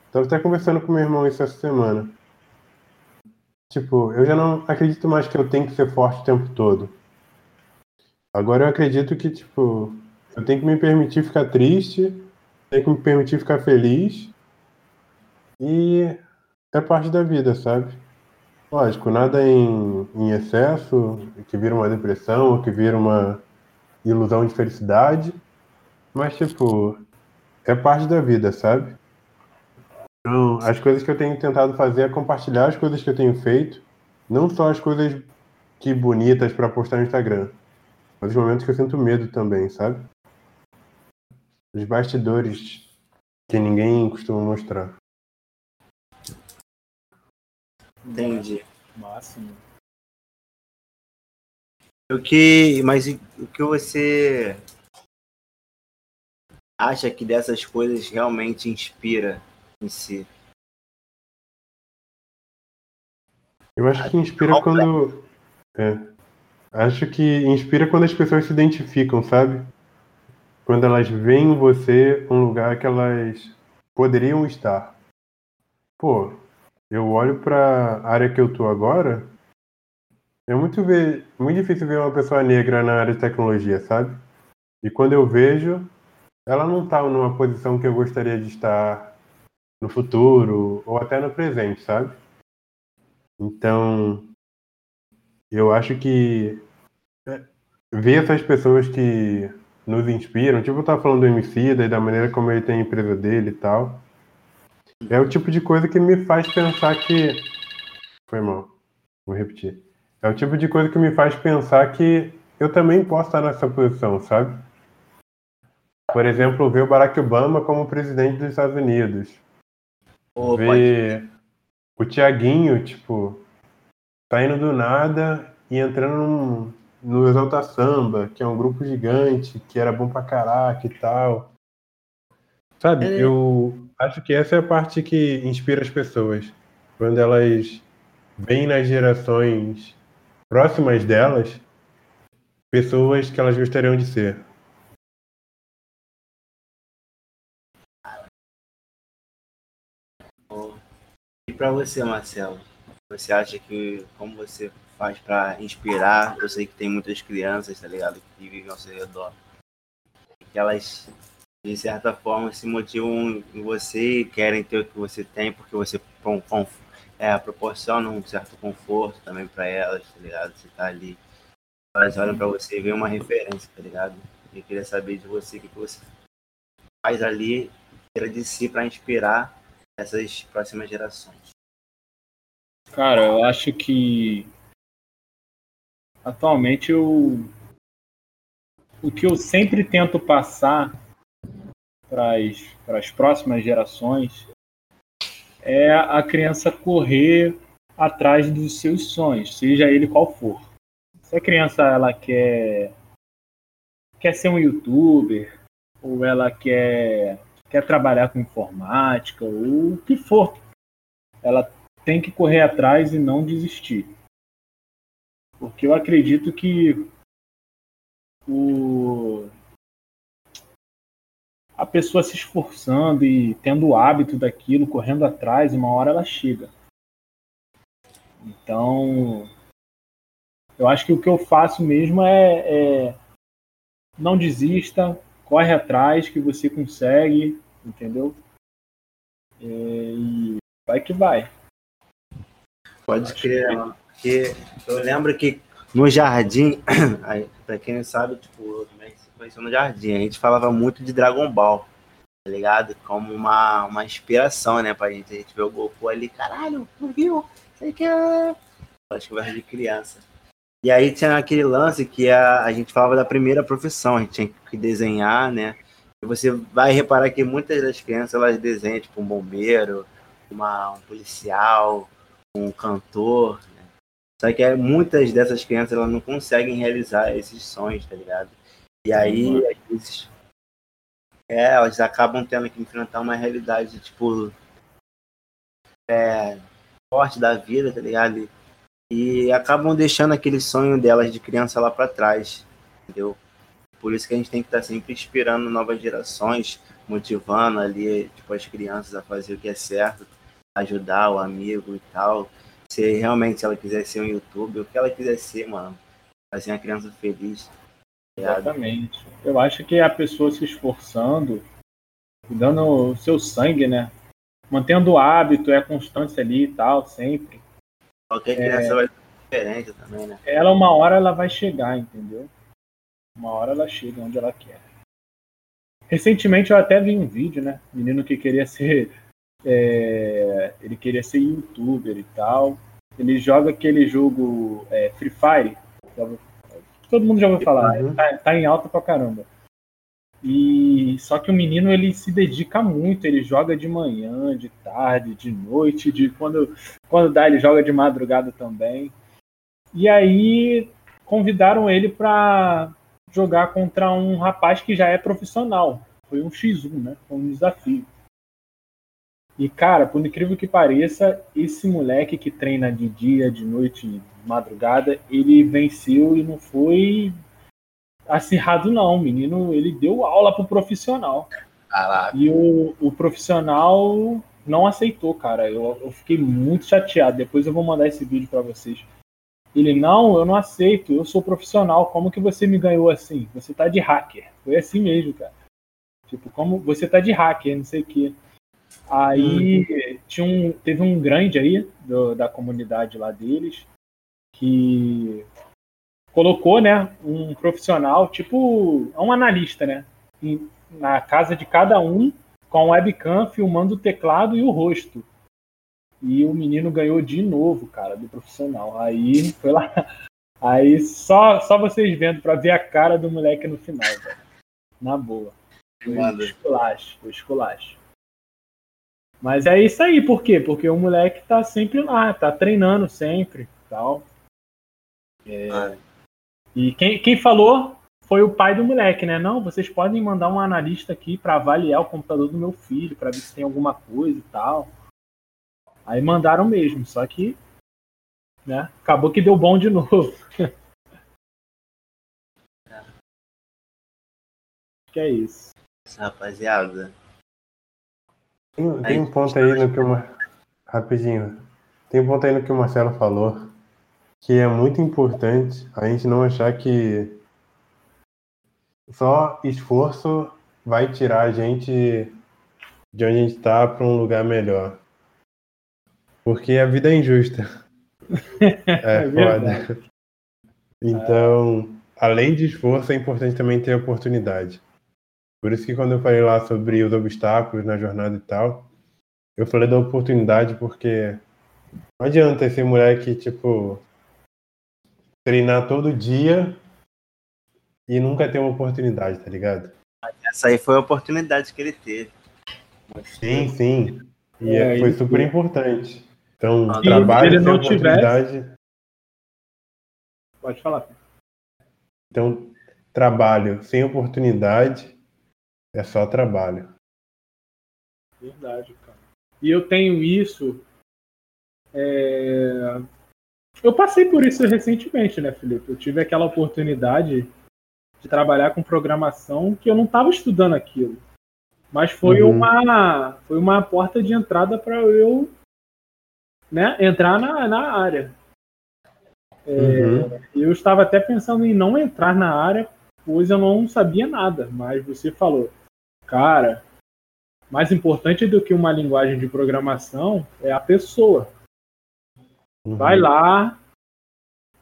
Estava até conversando com meu irmão isso essa semana. Tipo, eu já não acredito mais que eu tenho que ser forte o tempo todo. Agora eu acredito que, tipo, eu tenho que me permitir ficar triste, tem que me permitir ficar feliz. E é parte da vida, sabe? Lógico, nada em, em excesso, que vira uma depressão, ou que vira uma ilusão de felicidade. Mas, tipo, é parte da vida, sabe? Então, as coisas que eu tenho tentado fazer é compartilhar as coisas que eu tenho feito, não só as coisas que bonitas para postar no Instagram, mas os momentos que eu sinto medo também, sabe? os bastidores que ninguém costuma mostrar. Entendi. Máximo. O que, mas o que você acha que dessas coisas realmente inspira em si? Eu acho que inspira quando. É. Acho que inspira quando as pessoas se identificam, sabe? quando elas veem em você um lugar que elas poderiam estar. Pô, eu olho para a área que eu tô agora, é muito, ver, muito difícil ver uma pessoa negra na área de tecnologia, sabe? E quando eu vejo, ela não está numa posição que eu gostaria de estar no futuro ou até no presente, sabe? Então, eu acho que é, ver essas pessoas que nos inspiram. Tipo, eu tava falando do MC, daí da maneira como ele tem a empresa dele e tal. É o tipo de coisa que me faz pensar que. Foi mal. Vou repetir. É o tipo de coisa que me faz pensar que eu também posso estar nessa posição, sabe? Por exemplo, ver o Barack Obama como presidente dos Estados Unidos. Oh, ver o Tiaguinho, tipo, tá indo do nada e entrando num, no Exalta Samba, que é um grupo gigante, que era bom pra caraca e tal. Sabe, é. eu acho que essa é a parte que inspira as pessoas. Quando elas vêm nas gerações próximas delas pessoas que elas gostariam de ser. E para você, Marcelo? Você acha que como você faz para inspirar? Eu sei que tem muitas crianças, tá ligado, que vivem ao seu redor. Que elas de certa forma se motivam em você e querem ter o que você tem porque você é, proporciona um certo conforto também para elas, tá ligado? Você tá ali, elas olham para você e vê uma referência, tá ligado? E eu queria saber de você o que você faz ali, queira de si para inspirar essas próximas gerações. Cara, eu acho que atualmente eu o que eu sempre tento passar para as próximas gerações é a criança correr atrás dos seus sonhos, seja ele qual for. Se a criança ela quer quer ser um youtuber ou ela quer quer trabalhar com informática ou o que for, ela tem que correr atrás e não desistir. Porque eu acredito que o a pessoa se esforçando e tendo o hábito daquilo, correndo atrás, uma hora ela chega. Então, eu acho que o que eu faço mesmo é, é não desista, corre atrás que você consegue, entendeu? É, e vai que vai. Pode crer, porque eu lembro que no jardim, para quem não sabe, tipo, eu também conheceu no jardim. A gente falava muito de Dragon Ball, tá ligado? Como uma, uma inspiração, né, pra gente. A gente vê o Goku ali, caralho, não viu? Sei que é. Acho que vai de criança. E aí tinha aquele lance que a, a gente falava da primeira profissão, a gente tinha que desenhar, né? E você vai reparar que muitas das crianças elas desenham, tipo, um bombeiro, uma, um policial, um cantor, né? Só que é, muitas dessas crianças elas não conseguem realizar esses sonhos, tá ligado? E aí, uhum. às vezes, é, elas acabam tendo que enfrentar uma realidade, tipo, é, forte da vida, tá ligado? E, e acabam deixando aquele sonho delas de criança lá para trás, entendeu? Por isso que a gente tem que estar tá sempre inspirando novas gerações, motivando ali, tipo, as crianças a fazer o que é certo, ajudar o amigo e tal. Se realmente ela quiser ser um youtuber, o que ela quiser ser, mano, fazer uma criança feliz, Exatamente. Eu acho que a pessoa se esforçando, dando o seu sangue, né? Mantendo o hábito, é a constância ali e tal, sempre. Qualquer criança é... vai ser diferente também, né? Ela, uma hora, ela vai chegar, entendeu? Uma hora ela chega onde ela quer. Recentemente eu até vi um vídeo, né? Menino que queria ser. É... ele queria ser youtuber e tal. Ele joga aquele jogo é, Free Fire todo mundo já ouviu falar, uhum. tá, tá, em alta pra caramba. E só que o menino ele se dedica muito, ele joga de manhã, de tarde, de noite, de quando quando dá ele joga de madrugada também. E aí convidaram ele para jogar contra um rapaz que já é profissional. Foi um X1, né? Foi um desafio. E cara, por incrível que pareça, esse moleque que treina de dia, de noite, madrugada, ele venceu e não foi acirrado, não. O menino, ele deu aula pro profissional. Caraca. E o, o profissional não aceitou, cara. Eu, eu fiquei muito chateado. Depois eu vou mandar esse vídeo para vocês. Ele, não, eu não aceito, eu sou profissional, como que você me ganhou assim? Você tá de hacker. Foi assim mesmo, cara. Tipo, como você tá de hacker, não sei o quê. Aí uhum. tinha um, teve um grande aí do, da comunidade lá deles que colocou, né, um profissional, tipo, um analista, né, em, na casa de cada um, com a webcam filmando o teclado e o rosto. E o menino ganhou de novo, cara, do profissional. Aí foi lá. Aí só, só vocês vendo para ver a cara do moleque no final, velho. Na boa. Foi esculacho, foi esculacho. Mas é isso aí, por quê? Porque o moleque tá sempre lá, tá treinando sempre tal. É... Ah. E quem, quem falou foi o pai do moleque, né? Não, vocês podem mandar um analista aqui para avaliar o computador do meu filho, para ver se tem alguma coisa e tal. Aí mandaram mesmo, só que Né? Acabou que deu bom de novo. que é isso. Rapaziada. Tem, tem um ponto aí no que o Mar... Rapidinho. Tem um ponto aí no que o Marcelo falou que é muito importante a gente não achar que só esforço vai tirar a gente de onde a gente está para um lugar melhor. Porque a vida é injusta. É, é foda. Então, além de esforço, é importante também ter oportunidade. Por isso que quando eu falei lá sobre os obstáculos na jornada e tal, eu falei da oportunidade porque não adianta esse moleque, tipo, treinar todo dia e nunca ter uma oportunidade, tá ligado? Essa aí foi a oportunidade que ele teve. Sim, sim. E é, foi super importante. Então, e trabalho se ele não tivesse... Pode falar. Então, trabalho sem oportunidade é só trabalho. Verdade, cara. E eu tenho isso. É... Eu passei por isso recentemente, né, Felipe? Eu tive aquela oportunidade de trabalhar com programação que eu não estava estudando aquilo. Mas foi uhum. uma foi uma porta de entrada para eu né, entrar na, na área. É, uhum. Eu estava até pensando em não entrar na área, pois eu não sabia nada. Mas você falou, Cara, mais importante do que uma linguagem de programação é a pessoa. Uhum. Vai lá,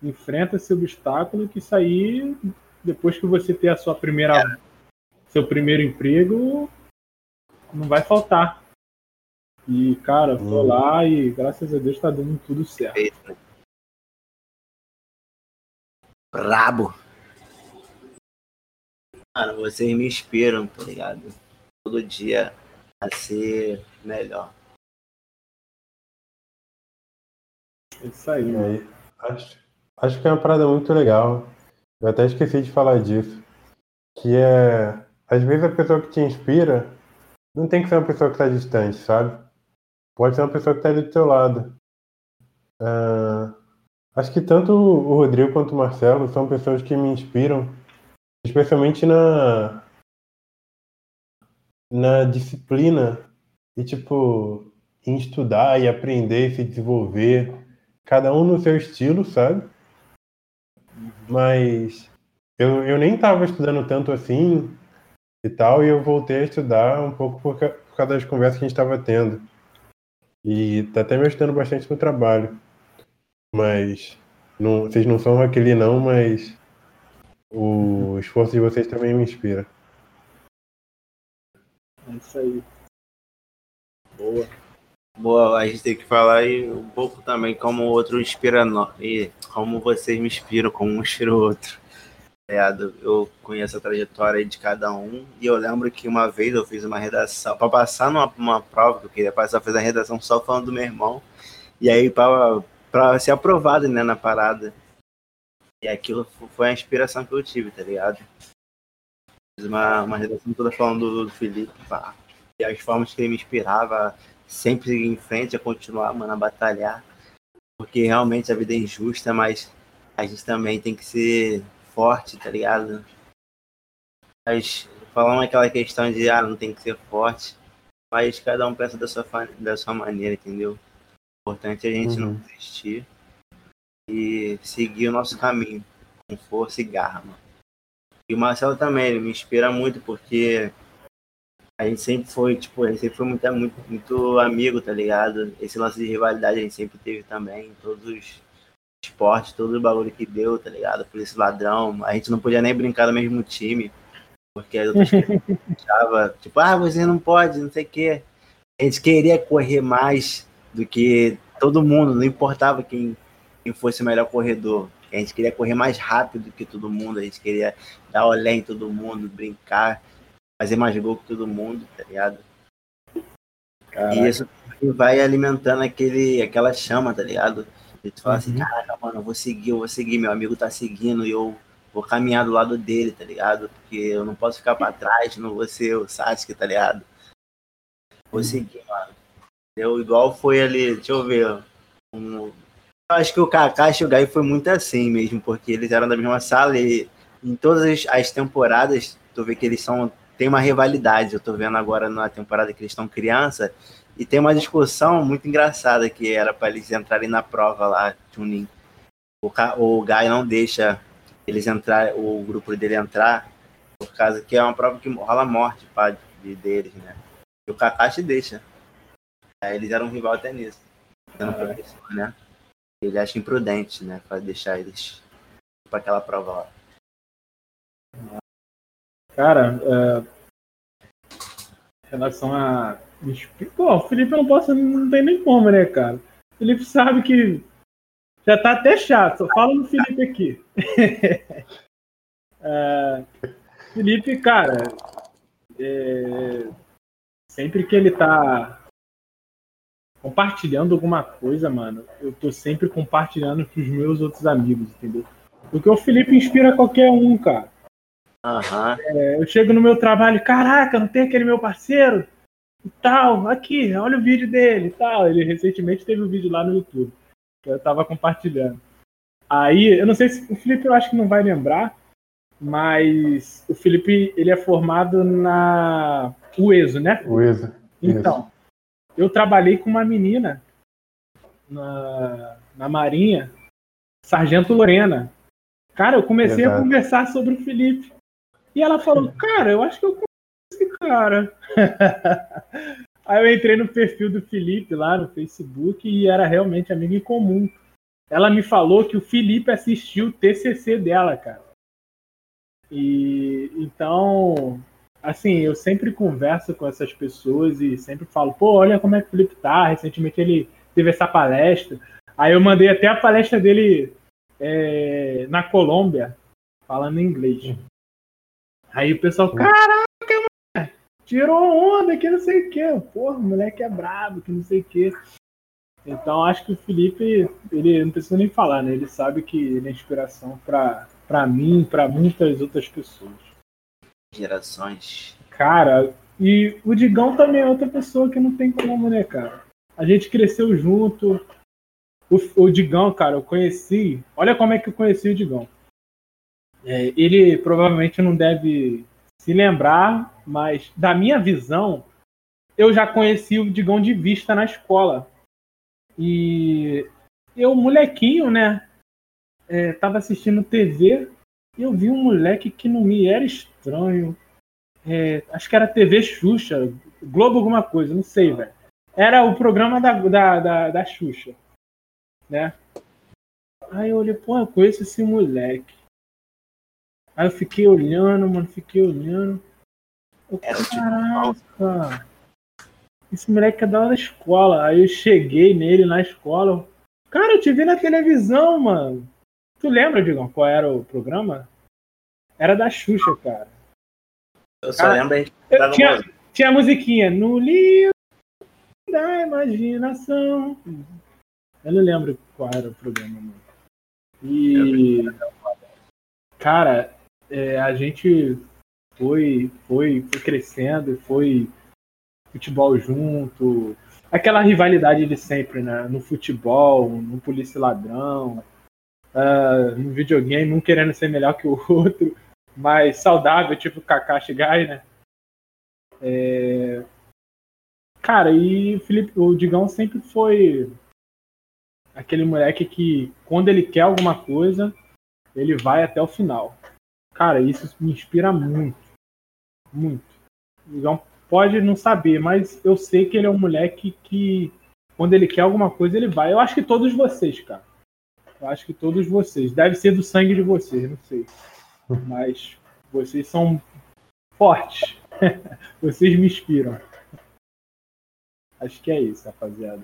enfrenta esse obstáculo que isso aí, depois que você ter a sua primeira, seu primeiro emprego, não vai faltar. E, cara, uhum. tô lá e graças a Deus tá dando tudo certo. Brabo. Mano, vocês me inspiram, tá ligado? Todo dia a ser melhor. Isso aí, aí acho, acho que é uma parada muito legal. Eu até esqueci de falar disso. Que é. Às vezes a pessoa que te inspira não tem que ser uma pessoa que está distante, sabe? Pode ser uma pessoa que está ali do teu lado. Uh, acho que tanto o Rodrigo quanto o Marcelo são pessoas que me inspiram especialmente na na disciplina e tipo em estudar e aprender e se desenvolver, cada um no seu estilo, sabe? Mas eu, eu nem estava estudando tanto assim e tal, e eu voltei a estudar um pouco por, por causa das conversas que a gente estava tendo. E tá até me ajudando bastante no trabalho. Mas não, vocês não são aquele não, mas o esforço de vocês também me inspira. É isso aí. Boa. Boa, a gente tem que falar aí um pouco também como o outro inspira e como vocês me inspiram, como um inspira o outro. Eu conheço a trajetória de cada um e eu lembro que uma vez eu fiz uma redação para passar numa uma prova que eu queria passar, eu fiz a redação só falando do meu irmão e aí para ser aprovado né, na parada e aquilo foi a inspiração que eu tive, tá ligado? Fiz uma, uma redação toda falando do, do Felipe, pá. E as formas que ele me inspirava sempre seguir em frente, a continuar, mano, a batalhar. Porque realmente a vida é injusta, mas a gente também tem que ser forte, tá ligado? Mas falando aquela questão de, ah, não tem que ser forte, mas cada um pensa da sua, da sua maneira, entendeu? O importante é a gente uhum. não desistir e seguir o nosso caminho com força e garra, mano. E o Marcelo também, ele me inspira muito porque a gente sempre foi, tipo, a gente sempre foi muito, muito, muito amigo, tá ligado? Esse lance de rivalidade a gente sempre teve também em todos os esportes, todo o bagulho que deu, tá ligado? Por esse ladrão. A gente não podia nem brincar no mesmo time, porque as outras achava, tipo, ah, você não pode, não sei o quê. A gente queria correr mais do que todo mundo, não importava quem quem fosse o melhor corredor. A gente queria correr mais rápido que todo mundo, a gente queria dar olé em todo mundo, brincar, fazer mais gol que todo mundo, tá ligado? Caraca. E isso vai alimentando aquele, aquela chama, tá ligado? E tu fala assim, uhum. assim, caraca, mano, eu vou seguir, eu vou seguir, meu amigo tá seguindo e eu vou caminhar do lado dele, tá ligado? Porque eu não posso ficar pra trás, não vou ser o Sasuke, tá ligado? Vou uhum. seguir, mano. Eu, igual foi ali, deixa eu ver, um, acho que o Kakashi e o Gai foi muito assim mesmo, porque eles eram da mesma sala e em todas as temporadas, tu vê que eles são tem uma rivalidade. Eu tô vendo agora na temporada que eles estão criança e tem uma discussão muito engraçada que era para eles entrarem na prova lá, Chunin. O, o Gai não deixa eles entrar, o grupo dele entrar, por causa que é uma prova que rola morte pá, de, deles, né? E o Kakashi deixa. Aí eles eram um rival até nisso. Sendo professor, né? Ele acha imprudente, né? Pra deixar eles para aquela prova lá. Cara, é... em relação a. Pô, o Felipe não posso, não tem nem como, né, cara? O Felipe sabe que já tá até chato. Fala no Felipe aqui. é... Felipe, cara, é... sempre que ele tá compartilhando alguma coisa, mano, eu tô sempre compartilhando com os meus outros amigos, entendeu? Porque o Felipe inspira qualquer um, cara. Uhum. É, eu chego no meu trabalho, caraca, não tem aquele meu parceiro? E tal, aqui, olha o vídeo dele e tal. Ele recentemente teve um vídeo lá no YouTube. Que eu tava compartilhando. Aí, eu não sei se o Felipe eu acho que não vai lembrar, mas o Felipe ele é formado na UESO, né? UESO. Então, eu trabalhei com uma menina na, na Marinha, Sargento Lorena. Cara, eu comecei a conversar sobre o Felipe. E ela falou, cara, eu acho que eu conheço esse cara. Aí eu entrei no perfil do Felipe lá no Facebook e era realmente amigo em comum. Ela me falou que o Felipe assistiu o TCC dela, cara. E então assim, eu sempre converso com essas pessoas e sempre falo, pô, olha como é que o Felipe tá. Recentemente ele teve essa palestra. Aí eu mandei até a palestra dele é, na Colômbia, falando em inglês. Aí o pessoal, caraca, mano, tirou onda, que não sei o que. Porra, o moleque é brabo, que não sei o que. Então acho que o Felipe, ele não precisa nem falar, né? Ele sabe que ele é inspiração para mim, para muitas outras pessoas gerações. Cara, e o Digão também é outra pessoa que não tem como, né, cara? A gente cresceu junto. O, o Digão, cara, eu conheci. Olha como é que eu conheci o Digão. É, ele provavelmente não deve se lembrar, mas da minha visão, eu já conheci o Digão de vista na escola. E eu, molequinho, né? É, tava assistindo TV eu vi um moleque que não me era estranho. É, acho que era TV Xuxa, Globo alguma coisa, não sei, velho. Era o programa da, da, da, da Xuxa, né? Aí eu olhei, pô, eu conheço esse moleque. Aí eu fiquei olhando, mano, fiquei olhando. Eu, Caraca! Esse moleque é da escola. Aí eu cheguei nele na escola. Cara, eu te vi na televisão, mano. Tu lembra, Digão, qual era o programa? Era da Xuxa, cara. Eu só cara, lembro aí. Tinha, tinha a musiquinha. No livro da imaginação. Eu não lembro qual era o programa, mano. E. Cara, é, a gente foi, foi, foi crescendo, foi futebol junto. Aquela rivalidade de sempre, né? No futebol, no polícia ladrão, uh, no videogame, um querendo ser melhor que o outro, mais saudável, tipo o Kakashi Gai, né? É... Cara, e o Felipe, o Digão sempre foi aquele moleque que, quando ele quer alguma coisa, ele vai até o final. Cara, isso me inspira muito. Muito. O Digão pode não saber, mas eu sei que ele é um moleque que, quando ele quer alguma coisa, ele vai. Eu acho que todos vocês, cara. Eu acho que todos vocês. Deve ser do sangue de vocês, não sei. Mas vocês são fortes. vocês me inspiram. Acho que é isso, rapaziada.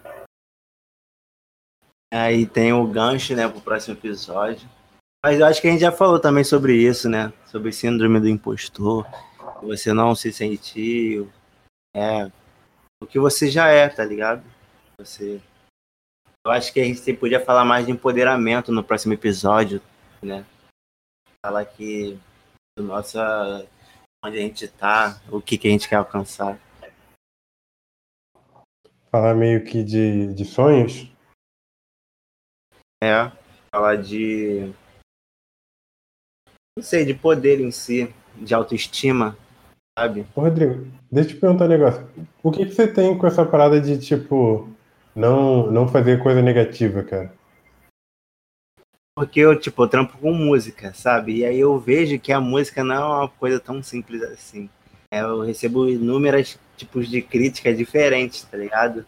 Aí tem o gancho, né, pro próximo episódio. Mas eu acho que a gente já falou também sobre isso, né? Sobre síndrome do impostor. Você não se sentir é, o que você já é, tá ligado? Você eu acho que a gente podia falar mais de empoderamento no próximo episódio, né? Falar que do nosso onde a gente tá, o que, que a gente quer alcançar. Falar meio que de, de sonhos? É, falar de. Não sei, de poder em si, de autoestima, sabe? Ô, Rodrigo, deixa eu te perguntar um negócio. O que, que você tem com essa parada de, tipo, não, não fazer coisa negativa, cara? Porque eu, tipo, eu trampo com música, sabe? E aí eu vejo que a música não é uma coisa tão simples assim. É, eu recebo inúmeros tipos de críticas diferentes, tá ligado?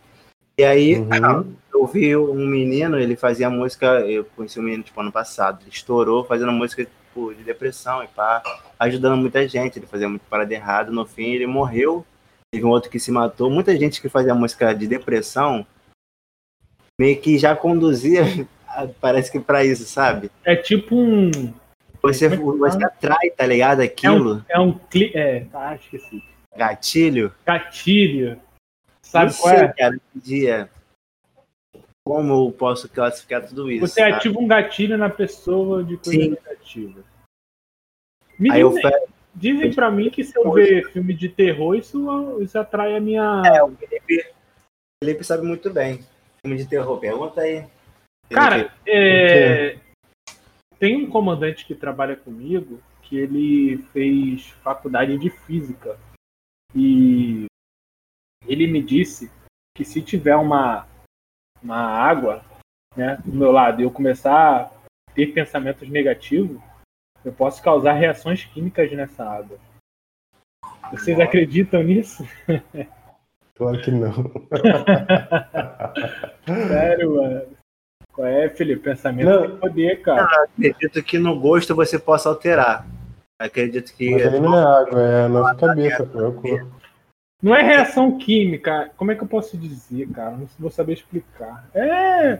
E aí, Uhum. eu vi um menino, ele fazia música, eu conheci um menino, tipo, ano passado, ele estourou fazendo música, tipo, de depressão e pá, ajudando muita gente, ele fazia muito parada errada, no fim ele morreu, teve um outro que se matou, muita gente que fazia música de depressão, meio que já conduzia, parece que pra isso, sabe? É tipo um. Você, é que você atrai, tá ligado, aquilo, É um. Cli... É, tá, esqueci. gatilho, Gatilho. Sabe Não qual sei, é? cara, dia. Como eu posso classificar tudo isso? Você sabe? ativa um gatilho na pessoa de coisa Sim. negativa. Me Aí eu dizem, fe- dizem pra mim que se eu ver filme de terror, isso, isso atrai a minha. É, o Felipe, o Felipe sabe muito bem. Filme de terror, pergunta aí. Cara, é, tem um comandante que trabalha comigo que ele fez faculdade de física. E ele me disse que se tiver uma, uma água né, do meu lado e eu começar a ter pensamentos negativos, eu posso causar reações químicas nessa água. Vocês acreditam nisso? Claro que não. Sério, mano. É, Felipe? Pensamento Não. tem poder, cara. acredito que no gosto você possa alterar. Acredito que. Mas aí não é água, é a nossa cabeça, pô, é o corpo. Não é reação química. Como é que eu posso dizer, cara? Não vou saber explicar. É.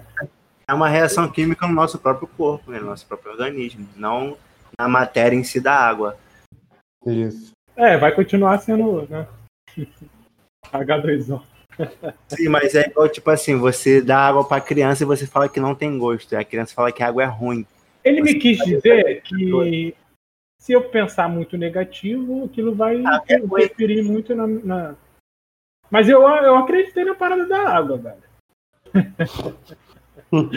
É uma reação química no nosso próprio corpo, né, no nosso próprio organismo. Não na matéria em si da água. Isso. É, vai continuar sendo, né? H2O. Sim, mas é igual, tipo assim, você dá água pra criança e você fala que não tem gosto. E a criança fala que a água é ruim. Ele me quis dizer que se eu pensar muito negativo, aquilo vai Ah, é interferir muito na, na- Mas eu, eu acreditei na parada da água, velho.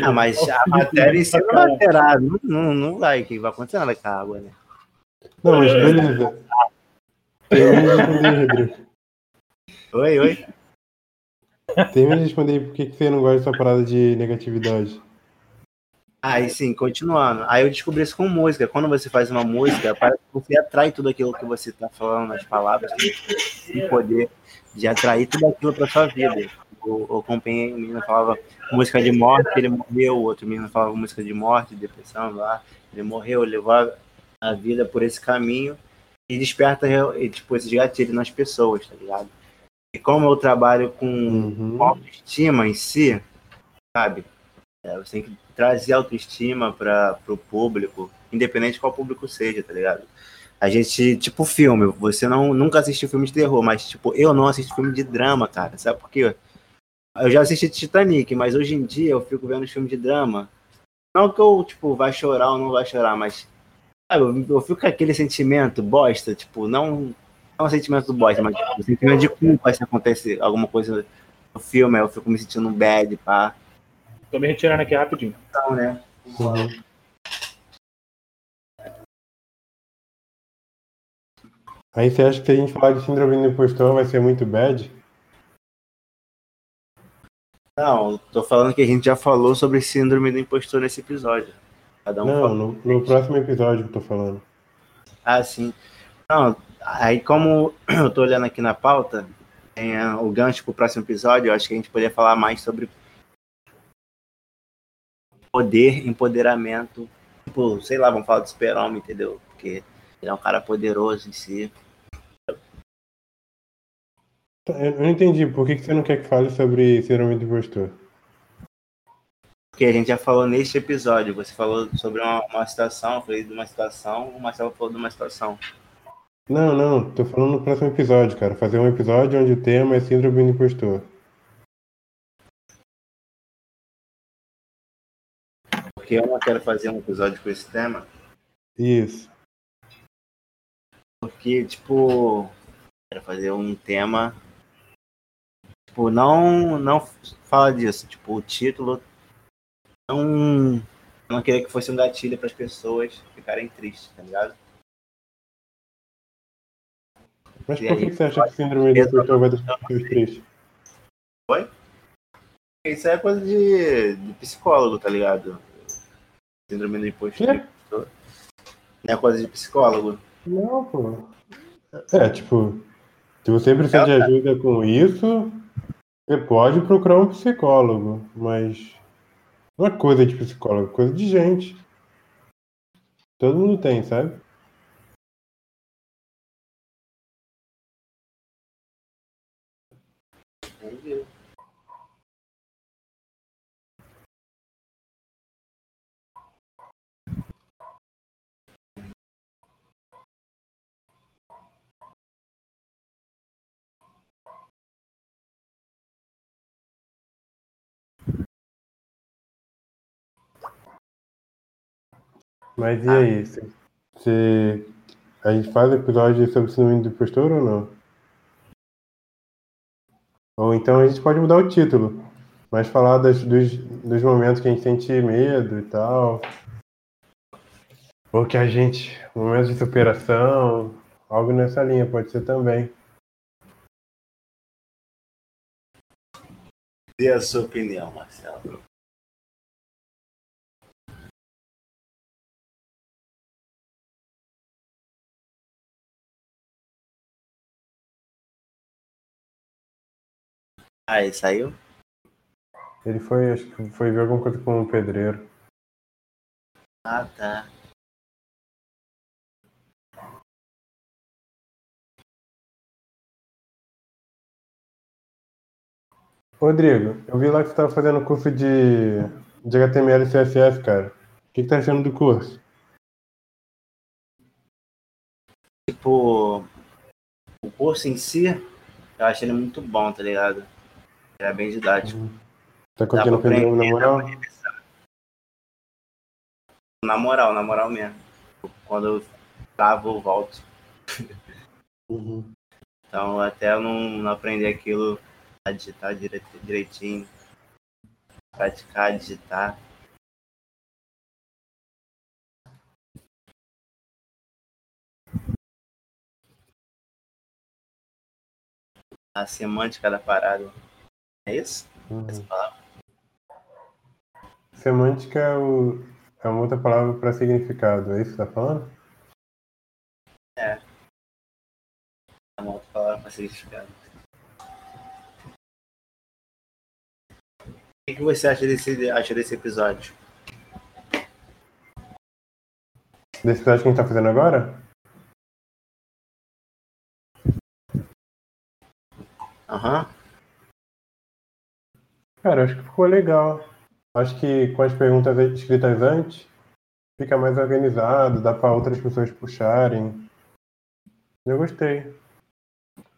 Ah, mas a matéria em si não vai alterar. Não, não, não vai. O que vai acontecer nada com a água, né? Não, mas beleza. Responder, Rodrigo. Oi, oi. Termina de responder por que você não gosta dessa parada de negatividade. Aí sim, continuando. Aí eu descobri isso com música. Quando você faz uma música, você atrai tudo aquilo que você tá falando nas palavras, tem o poder de atrair tudo aquilo pra sua vida. Eu acompanhei, o menino falava música de morte, ele morreu, o outro menino falava música de morte, depressão, lá, ele morreu, levou a vida por esse caminho e desperta e, tipo, esses gatilhos nas pessoas, tá ligado? E como eu trabalho com Uhum. autoestima em si, sabe? É, você tem que trazer autoestima para o público, independente de qual público seja, tá ligado? A gente, tipo filme, você não, nunca assistiu filme de terror, mas, tipo, eu não assisto filme de drama, cara, sabe por quê? Eu já assisti Titanic, mas hoje em dia eu fico vendo os filmes de drama. Não que eu, tipo, vai chorar ou não vai chorar, mas, sabe, eu, eu fico com aquele sentimento bosta, tipo, não, não um sentimento do bosta, mas, tipo, sentimento de culpa se acontecer alguma coisa no filme, eu fico me sentindo bad, pá. Tô me retirando aqui rapidinho. Então, né? Uhum. Aí você acha que se a gente falar de síndrome do impostor vai ser muito bad? Não, tô falando que a gente já falou sobre síndrome do impostor nesse episódio. Cada um Não, no, no próximo episódio que eu tô falando. Ah, sim. Não, aí como eu tô olhando aqui na pauta, tem o gancho pro próximo episódio, eu acho que a gente poderia falar mais sobre poder, empoderamento. Tipo, sei lá, vamos falar do super-homem, entendeu? Porque ele é um cara poderoso em si. Tá, Eu não entendi, por que que você não quer que fale sobre síndrome do impostor? Porque a gente já falou neste episódio, você falou sobre uma, uma situação, eu falei de uma situação, o Marcelo falou de uma situação. Não, não, tô falando no próximo episódio, cara. Fazer um episódio onde o tema é síndrome do impostor. Porque eu não quero fazer um episódio com esse tema, Isso. porque, tipo, quero fazer um tema. Tipo, não, não fala disso. Tipo, o título não, eu não queria que fosse um gatilho para as pessoas ficarem tristes, tá ligado? Mas por que você acha que síndrome do impostor vai deixar pessoas tristes? Isso é coisa de, de psicólogo, tá ligado? Síndrome do impostor. Não é coisa de psicólogo. Não, pô. É, tipo, se você precisa de ajuda com isso, você pode procurar um psicólogo, mas não é coisa de psicólogo, é coisa de gente. Todo mundo tem, sabe? Mas e aí? Se, se a gente faz episódio sobre síndrome do impostor ou não? Ou então a gente pode mudar o título, mas falar das- dos, dos momentos que a gente sente medo e tal. Ou que a gente. Momentos de superação, algo nessa linha, pode ser também. Dê a sua opinião, Marcelo. Aí, saiu? Ele foi, acho que foi ver alguma coisa com o pedreiro. Ah, tá. Rodrigo, eu vi lá que você estava fazendo curso de, de HTML e CSS, cara. O que, que tá achando do curso? Tipo, o curso em si, eu acho ele muito bom, tá ligado? É bem didático. Tá Dá conseguindo pra aprender na moral? Na moral, na moral mesmo. Quando eu travo, eu volto. Uhum. Então, até eu não, não aprender aquilo, a digitar dire- direitinho, praticar, digitar. A semântica da parada. É isso? Uhum. Essa palavra? Semântica é, o, é uma outra palavra para significado, é isso que você tá falando? É uma outra palavra para significado. O que, você acha desse, acha desse episódio? Desse episódio que a gente tá fazendo agora? Aham. Cara, acho que ficou legal. Acho que com as perguntas escritas antes, fica mais organizado, dá para outras pessoas puxarem. Eu gostei.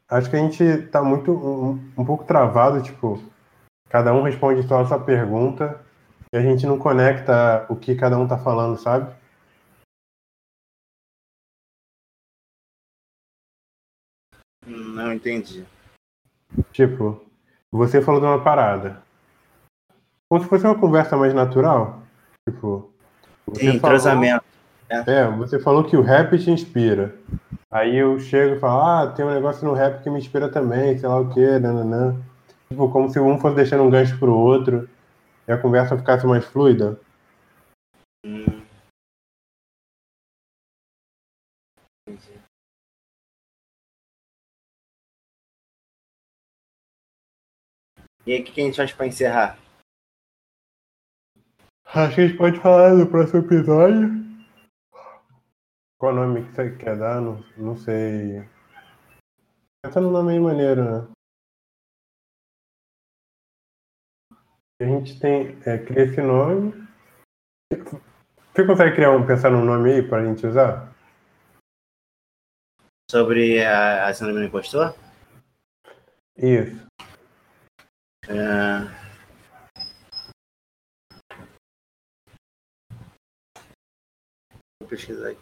Acho que a gente tá muito um, um pouco travado, tipo, cada um responde só a sua pergunta e a gente não conecta o que cada um tá falando, sabe? Não entendi. Tipo, você falou de uma parada. Como se fosse uma conversa mais natural. Tipo, Sim, falou- entrosamento. É, você falou que o rap te inspira. Aí eu chego e falo, ah, tem um negócio no rap que me inspira também, sei lá o quê, nananã. Tipo, como se um fosse deixando um gancho pro outro e a conversa ficasse mais fluida. Hum. E aí, o que que a gente faz pra encerrar? Acho que a gente pode falar no próximo episódio. Qual nome que você quer dar? Não, não sei. Pensa no nome aí maneiro, né? A gente tem. É, cria esse nome. Você consegue criar um, pensar num nome aí pra gente usar? Sobre a, a síndrome do impostor? Isso. É... Vou pesquisar aqui.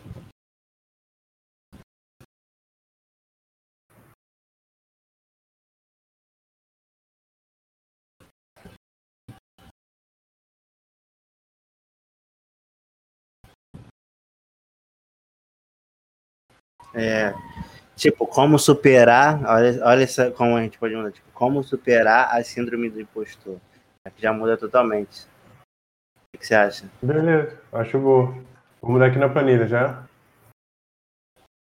É, tipo, como superar, olha, olha essa, como a gente pode mudar, tipo, como superar a síndrome do impostor. Né, que já muda totalmente. O que você acha? Beleza, acho bom. Vou mudar aqui na planilha já.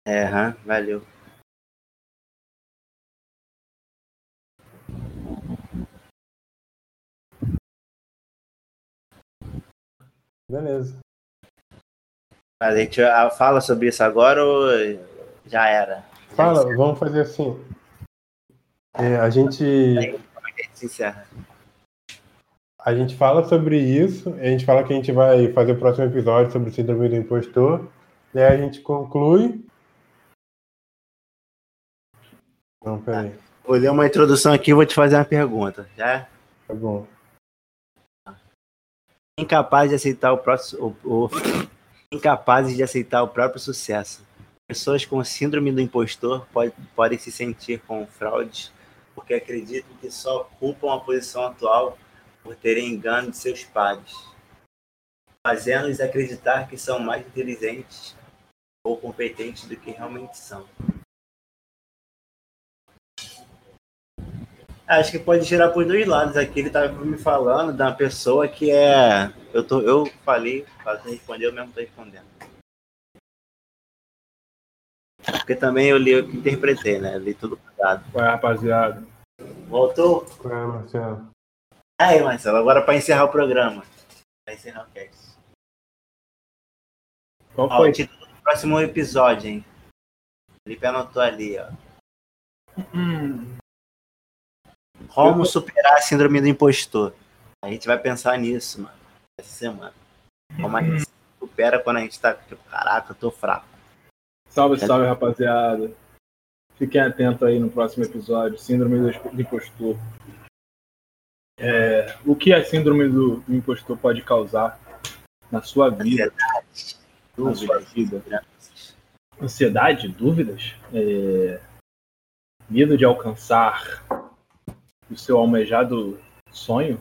É, hum, valeu. Beleza. A gente ah, fala sobre isso agora ou já era? Fala, vamos fazer assim. É, a gente. Como é a gente encerra? A gente fala sobre isso, a gente fala que a gente vai fazer o próximo episódio sobre síndrome do impostor, e aí a gente conclui. Não, peraí. Vou ler uma introdução aqui e vou te fazer uma pergunta, já? Tá bom. Incapaz de aceitar o próprio. O, o- incapazes de aceitar o próprio sucesso. Pessoas com síndrome do impostor pode- podem se sentir com fraude porque acreditam que só ocupam a posição atual por terem engano de seus pares, fazendo-os acreditar que são mais inteligentes ou competentes do que realmente são. Acho que pode girar por dois lados. Aqui ele estava me falando de uma pessoa que é. Eu, tô, eu falei, você respondeu, eu mesmo estou respondendo. Porque também eu li, eu que interpretei, né? Eu li tudo cuidado. Ué, rapaziada. Voltou? Qual é, Marcelo? Aí, Marcelo, agora para encerrar o programa. Para encerrar o cast. Qual Ó, foi? o título do próximo episódio, hein? Felipe anotou ali, ó. Hum, Como superar a síndrome do impostor? A gente vai pensar nisso, mano, essa semana. Como a gente supera quando a gente tá, tipo, caraca, eu tô fraco. salve, salve, rapaziada. Fiquem atentos aí no próximo episódio. Síndrome do impostor. É, o que a síndrome do, do impostor pode causar na sua vida? Na sua vida? Ansiedade? Dúvidas? É, medo de alcançar o seu almejado sonho?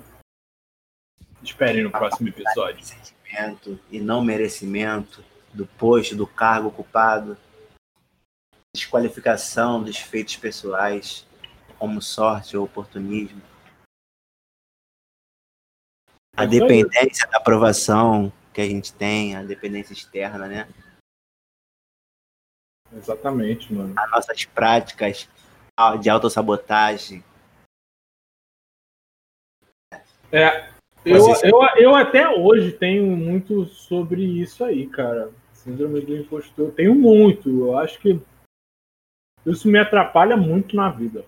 Esperem no próximo episódio. Sentimento e não merecimento do posto, do cargo ocupado. Desqualificação dos feitos pessoais, como sorte ou oportunismo. A É dependência da aprovação que a gente tem, a dependência externa, né? Exatamente, mano. As nossas práticas de autossabotagem. É, eu, Você- eu, eu até hoje tenho muito sobre isso aí, cara. Síndrome do impostor. Eu tenho muito. Eu acho que isso me atrapalha muito na vida.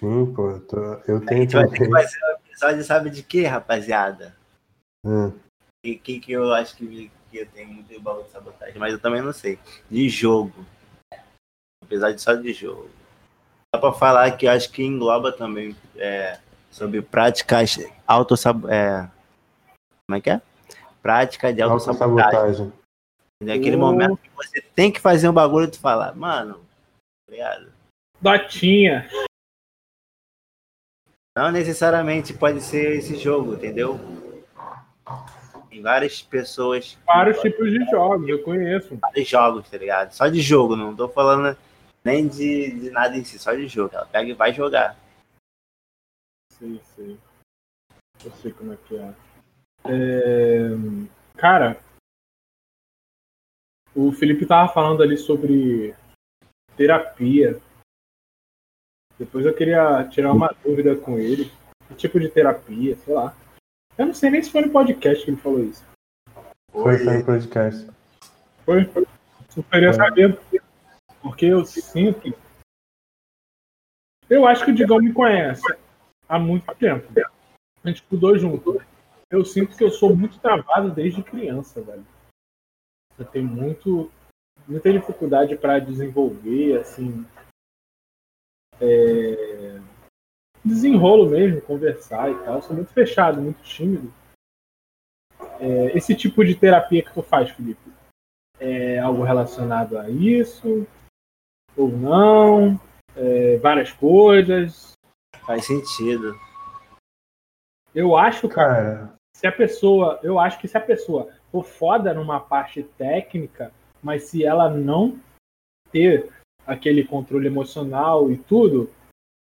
Sim, pô, eu, tô- eu A tenho gente vai ter que fazer episódio, sabe de quê, rapaziada? Hum, E que, que eu acho que, que eu tenho muito baú de sabotagem, mas eu também não sei. De jogo. Apesar de só de jogo. Dá pra falar que eu acho que engloba também é, sobre práticas autossab... É, como é que é? Prática de autossabotagem. autossabotagem. Naquele momento que você tem que fazer um bagulho e tu falar, mano, tá ligado? Dotinha. Não necessariamente pode ser esse jogo, entendeu? Tem várias pessoas, Vários tipos de jogos, eu conheço. vários jogos, tá ligado? Só de jogo, não tô falando nem de, de nada em si, só de jogo. Ela pega e vai jogar. Sei, sei. Eu sei como é que é. É, Cara, o Felipe tava falando ali sobre terapia. Depois eu queria tirar uma dúvida com ele. Que tipo de terapia, sei lá. Eu não sei nem se foi no podcast que ele falou isso. Foi, foi no podcast. Foi? Eu queria É. saber. Porque eu sinto. Eu acho que o Digão me conhece há muito tempo. A gente estudou junto. Eu sinto que eu sou muito travado desde criança, velho. Eu tenho muito, muita dificuldade para desenvolver, assim. É, Desenrolo mesmo, conversar e tal. Sou muito fechado, muito tímido. É, Esse tipo de terapia que tu faz, Felipe, é algo relacionado a isso ou não? É, várias coisas. Faz sentido. Eu acho, cara, Cara, se a pessoa, eu acho que se a pessoa for foda numa parte técnica, mas se ela não ter aquele controle emocional e tudo,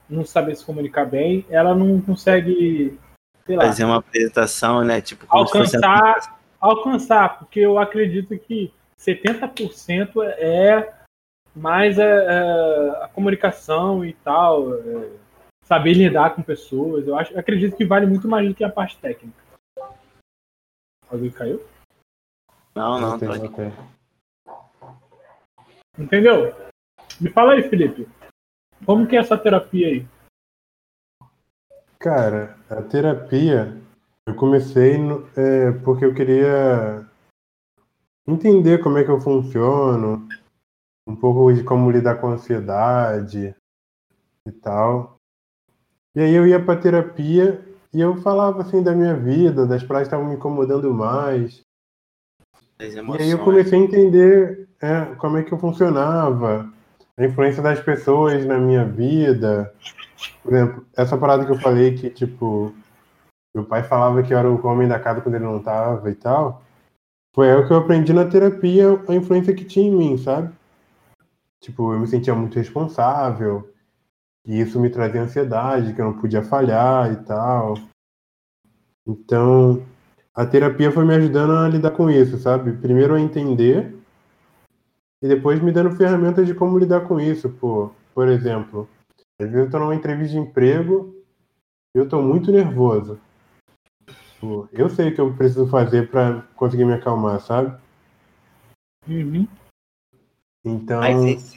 não saber se comunicar bem, ela não consegue sei lá, Fazer uma apresentação, né? Tipo, como se fosse alcançar, alcançar, porque eu acredito que 70% é mais a, a, a comunicação e tal, é, saber lidar com pessoas. Eu acho, acredito que vale muito mais do que a parte técnica. Alguém caiu? Não, não, Ok, tô aqui. Entendeu? Me fala aí, Felipe. Como que é essa terapia aí? Cara, a terapia eu comecei no- é, porque eu queria entender como é que eu funciono, um pouco de como lidar com a ansiedade e tal. E aí eu ia pra terapia e eu falava assim da minha vida, das paradas que estavam me incomodando mais. As E aí eu comecei a entender é, como é que eu funcionava, a influência das pessoas na minha vida. Por exemplo, essa parada que eu falei que, tipo, meu pai falava que eu era o homem da casa quando ele não tava e tal, foi o que eu aprendi na terapia, a influência que tinha em mim, sabe? Tipo, eu me sentia muito responsável, e isso me trazia ansiedade, que eu não podia falhar e tal. Então, a terapia foi me ajudando a lidar com isso, sabe? Primeiro a entender e depois me dando ferramentas de como lidar com isso, pô. Por exemplo, às vezes eu tô numa entrevista de emprego e eu tô muito nervoso. Eu sei o que eu preciso fazer pra conseguir me acalmar, sabe? Uhum. Então, Mas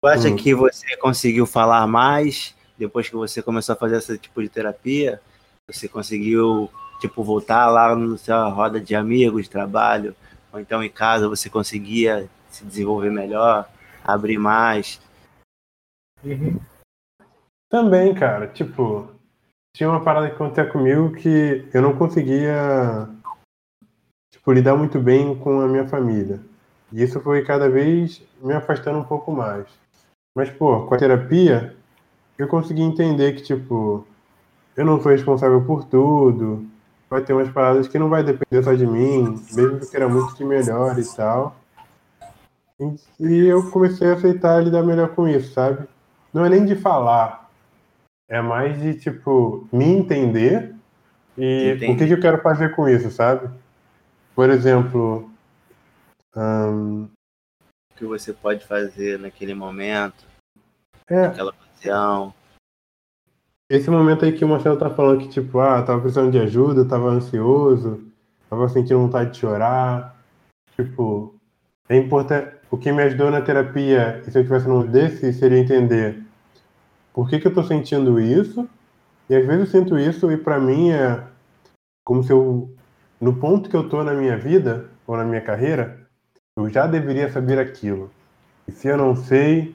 tu acha Hum. que você conseguiu falar mais depois que você começou a fazer esse tipo de terapia? Você conseguiu, tipo, voltar lá na sua roda de amigos, de trabalho, ou então em casa você conseguia se desenvolver melhor, abrir mais? Uhum. também, cara, tipo, tinha uma parada que acontecia comigo que eu não conseguia, tipo, lidar muito bem com a minha família. E isso foi cada vez me afastando um pouco mais. Mas, pô, com a terapia, eu consegui entender que, tipo, eu não sou responsável por tudo. Vai ter umas paradas que não vai depender só de mim, mesmo que eu queira muito que melhore e tal. E, eu comecei a aceitar lidar melhor com isso, sabe? Não é nem de falar, é mais de, tipo, me entender e Entender. o que, que eu quero fazer com isso, sabe? Por exemplo, ahn, O que você pode fazer naquele momento, é, naquela ocasião? Esse momento aí que o Marcelo tá falando que, tipo, ah, tava precisando de ajuda, tava ansioso, tava sentindo vontade de chorar. Tipo, é importante. O que me ajudou na terapia, e se eu tivesse num desse, seria entender por que, que eu tô sentindo isso. E às vezes eu sinto isso, e pra mim é como se eu, no ponto que eu tô na minha vida, ou na minha carreira, eu já deveria saber aquilo. E se eu não sei,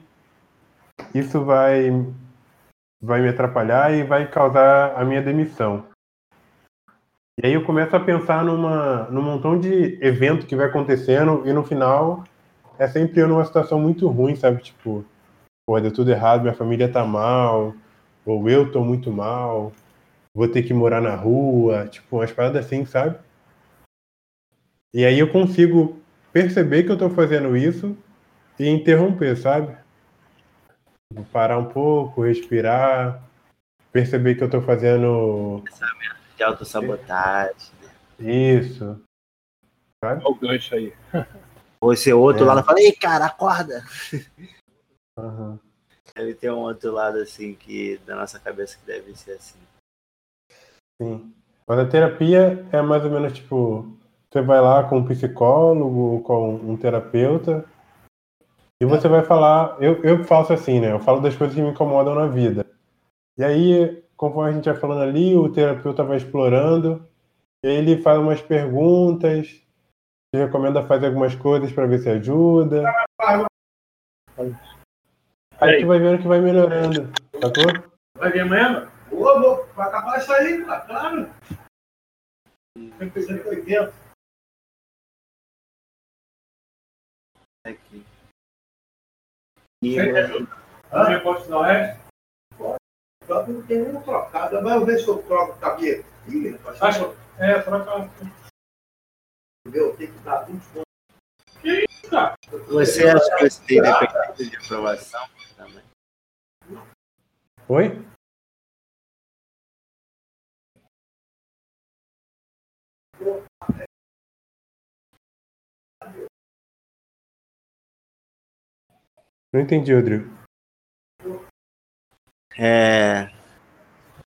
isso vai vai me atrapalhar e vai causar a minha demissão. E aí eu começo a pensar numa, num montão de evento que vai acontecendo e no final é sempre eu numa situação muito ruim, sabe? Tipo, pô, deu tudo errado, minha família tá mal, ou eu tô muito mal, vou ter que morar na rua, tipo, umas paradas assim, sabe? E aí eu consigo perceber que eu tô fazendo isso e interromper, sabe? Tipo, Parar um pouco, respirar, perceber que eu tô fazendo De autossabotagem. isso. Olha o gancho aí. Ou esse outro É. lado fala, ei, cara, acorda! Aham. Deve ter um outro lado assim que da nossa cabeça que deve ser assim. Sim. Mas a terapia é mais ou menos tipo, você vai lá com um psicólogo ou com um terapeuta e você vai falar, eu, eu faço assim, né? Eu falo das coisas que me incomodam na vida. E aí, conforme a gente vai falando ali, o terapeuta vai explorando, ele faz umas perguntas, te recomenda fazer algumas coisas para ver se ajuda. Aí tu vai vendo que vai melhorando, sacou? Vai vir amanhã? Ô, vou, vai acabar isso aí, cara, claro. 180. E Você é pode dar o resto? Que não tem nenhuma trocada. Mas eu ver se eu troco cabelo. Ih, rapaz, Acho- É, troca. meu, tem que dar 20 pontos. Você acha que você tem dependência de aprovação também? Oi? Não entendi, Rodrigo. É.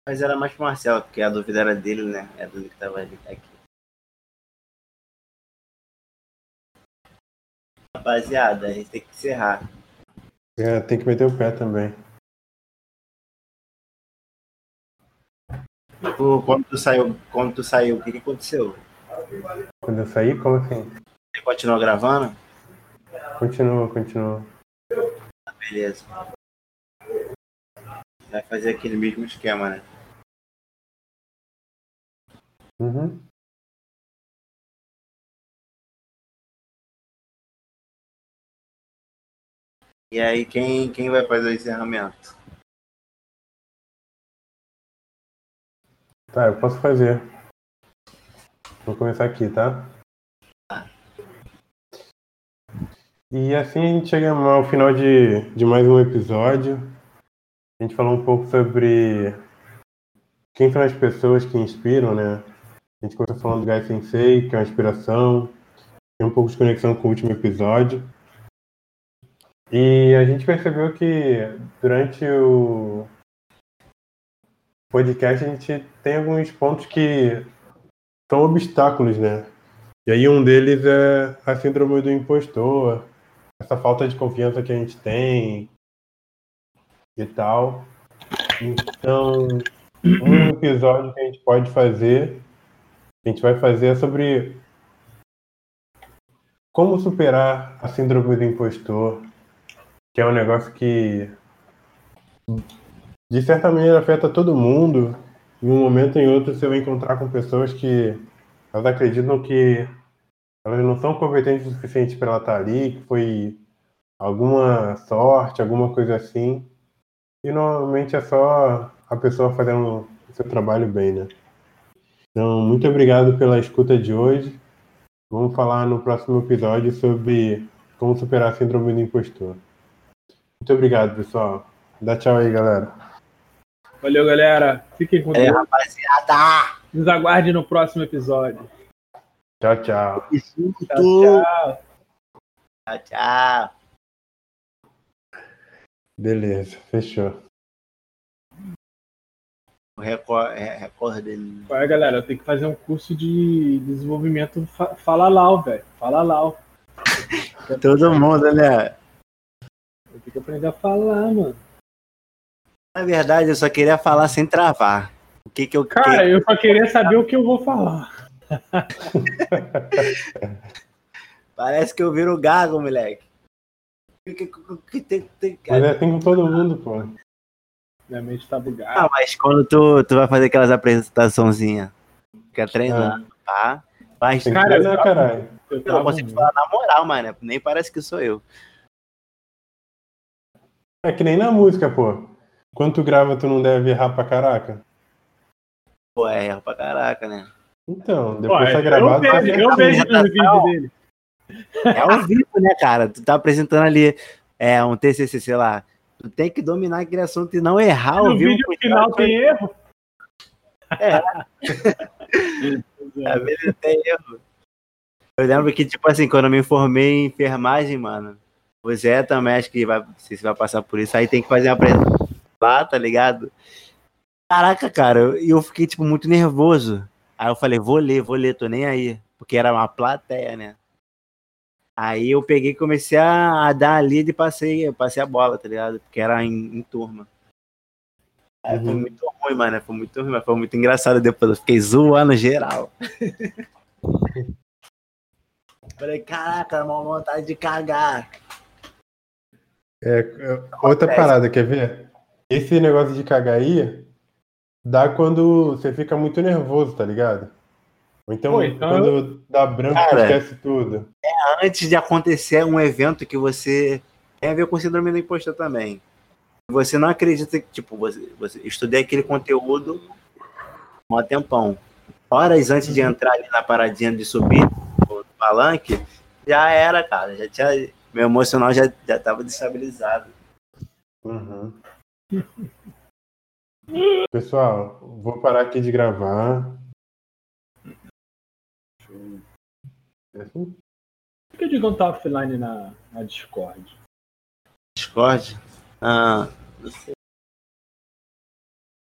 Mas era mais pro Marcelo, porque a dúvida era dele, né? É a dúvida que tava ali aqui. Rapaziada, a gente tem que encerrar. É, tem que meter o pé também. Tu, quando tu saiu, quando tu saiu, o que, que aconteceu? Quando eu saí, como assim? Você continuou gravando? Continua, continua. Beleza. Vai fazer aquele mesmo esquema, né? Uhum. E aí, quem, quem vai fazer o encerramento? Tá, eu posso fazer. Vou começar aqui, tá? E assim a gente chega ao final de, de mais um episódio. A gente falou um pouco sobre quem são as pessoas que inspiram, né? A gente começou falando do Gai Sensei, que é uma inspiração. Tem um pouco de conexão com o último episódio. E a gente percebeu que durante o podcast a gente tem alguns pontos que são obstáculos, né? E aí um deles é a síndrome do impostor, essa falta de confiança que a gente tem e tal. Então, um episódio que a gente pode fazer, a gente vai fazer é sobre como superar a síndrome do impostor, que é um negócio que de certa maneira afeta todo mundo. Em um momento ou em outro você vai encontrar com pessoas que elas acreditam que elas não são competentes o suficiente para ela estar ali, que foi alguma sorte, alguma coisa assim. E normalmente é só a pessoa fazendo o seu trabalho bem, né? Então, muito obrigado pela escuta de hoje. Vamos falar no próximo episódio sobre como superar a síndrome do impostor. Muito obrigado, pessoal. Dá tchau aí, galera. Valeu, galera. Fiquem com É, Deus. rapaziada! Nos aguarde no próximo episódio. Tchau, tchau. Tchau, tchau. Tchau, tchau. Beleza, fechou. O recorde, é, recorde Qual é, galera? Eu tenho que fazer um curso de desenvolvimento fa Fala Lau, velho. Fala Lau. todo mundo, né? Eu tenho que aprender a falar, mano. Na verdade, eu só queria falar sem travar. O que que eu Cara, eu só queria saber o que eu vou falar. Parece que eu viro gago, moleque. Que- que- que- que tem- tem- Mas é assim com todo mundo, pô. Minha mente tá bugada. Ah, mas quando tu, tu vai fazer aquelas apresentaçãozinhas, fica treinando, tá? Mas Tem Cara, treinar, caralho. Eu eu não consigo falar na moral, mano. Nem parece que sou eu. É que nem na música, pô. Quando tu grava, tu não deve errar pra caraca. Pô, é erro pra caraca, né? Então, depois tá eu gravado, tá vejo, eu vejo no vídeo dele. É ao vivo, né, cara? Tu tá apresentando ali é, um TCC, sei lá. Tu tem que dominar aquele assunto e não errar ao No vivo. vídeo porque final tem erro. Às vezes tem erro. Eu lembro que, tipo assim, quando eu me formei em enfermagem, mano, o Zé também acho que vai, se você vai passar por isso, aí tem que fazer uma apresentação lá, tá ligado? Caraca, cara, eu- e eu, fiquei, tipo, muito nervoso. Aí eu falei, vou ler, vou ler, tô nem aí. Porque era uma plateia, né? Aí eu peguei e comecei a, dar a lida e passei, passei a bola, tá ligado? Porque era em, em turma. Aí foi Uhum. muito ruim, mano. Foi muito ruim, mas foi muito engraçado depois. Eu fiquei zoando geral. Falei, caraca, uma vontade de cagar. É, é, outra Acontece. parada, quer ver? Esse negócio de cagar aí dá quando você fica muito nervoso, tá ligado? Ou então, Pô, então quando dá branco, Cara. esquece tudo. Antes de acontecer um evento que você tem a ver com síndrome do impostor também. Você não acredita que, tipo, você, você estudei aquele conteúdo há um tempão. Horas antes de entrar ali na paradinha de subir no palanque, já era, cara. Já tinha, meu emocional já, já tava destabilizado. Uhum. Pessoal, vou parar aqui de gravar. É assim? Por que o Digão tá offline na, na Discord? Discord? Ah, não sei.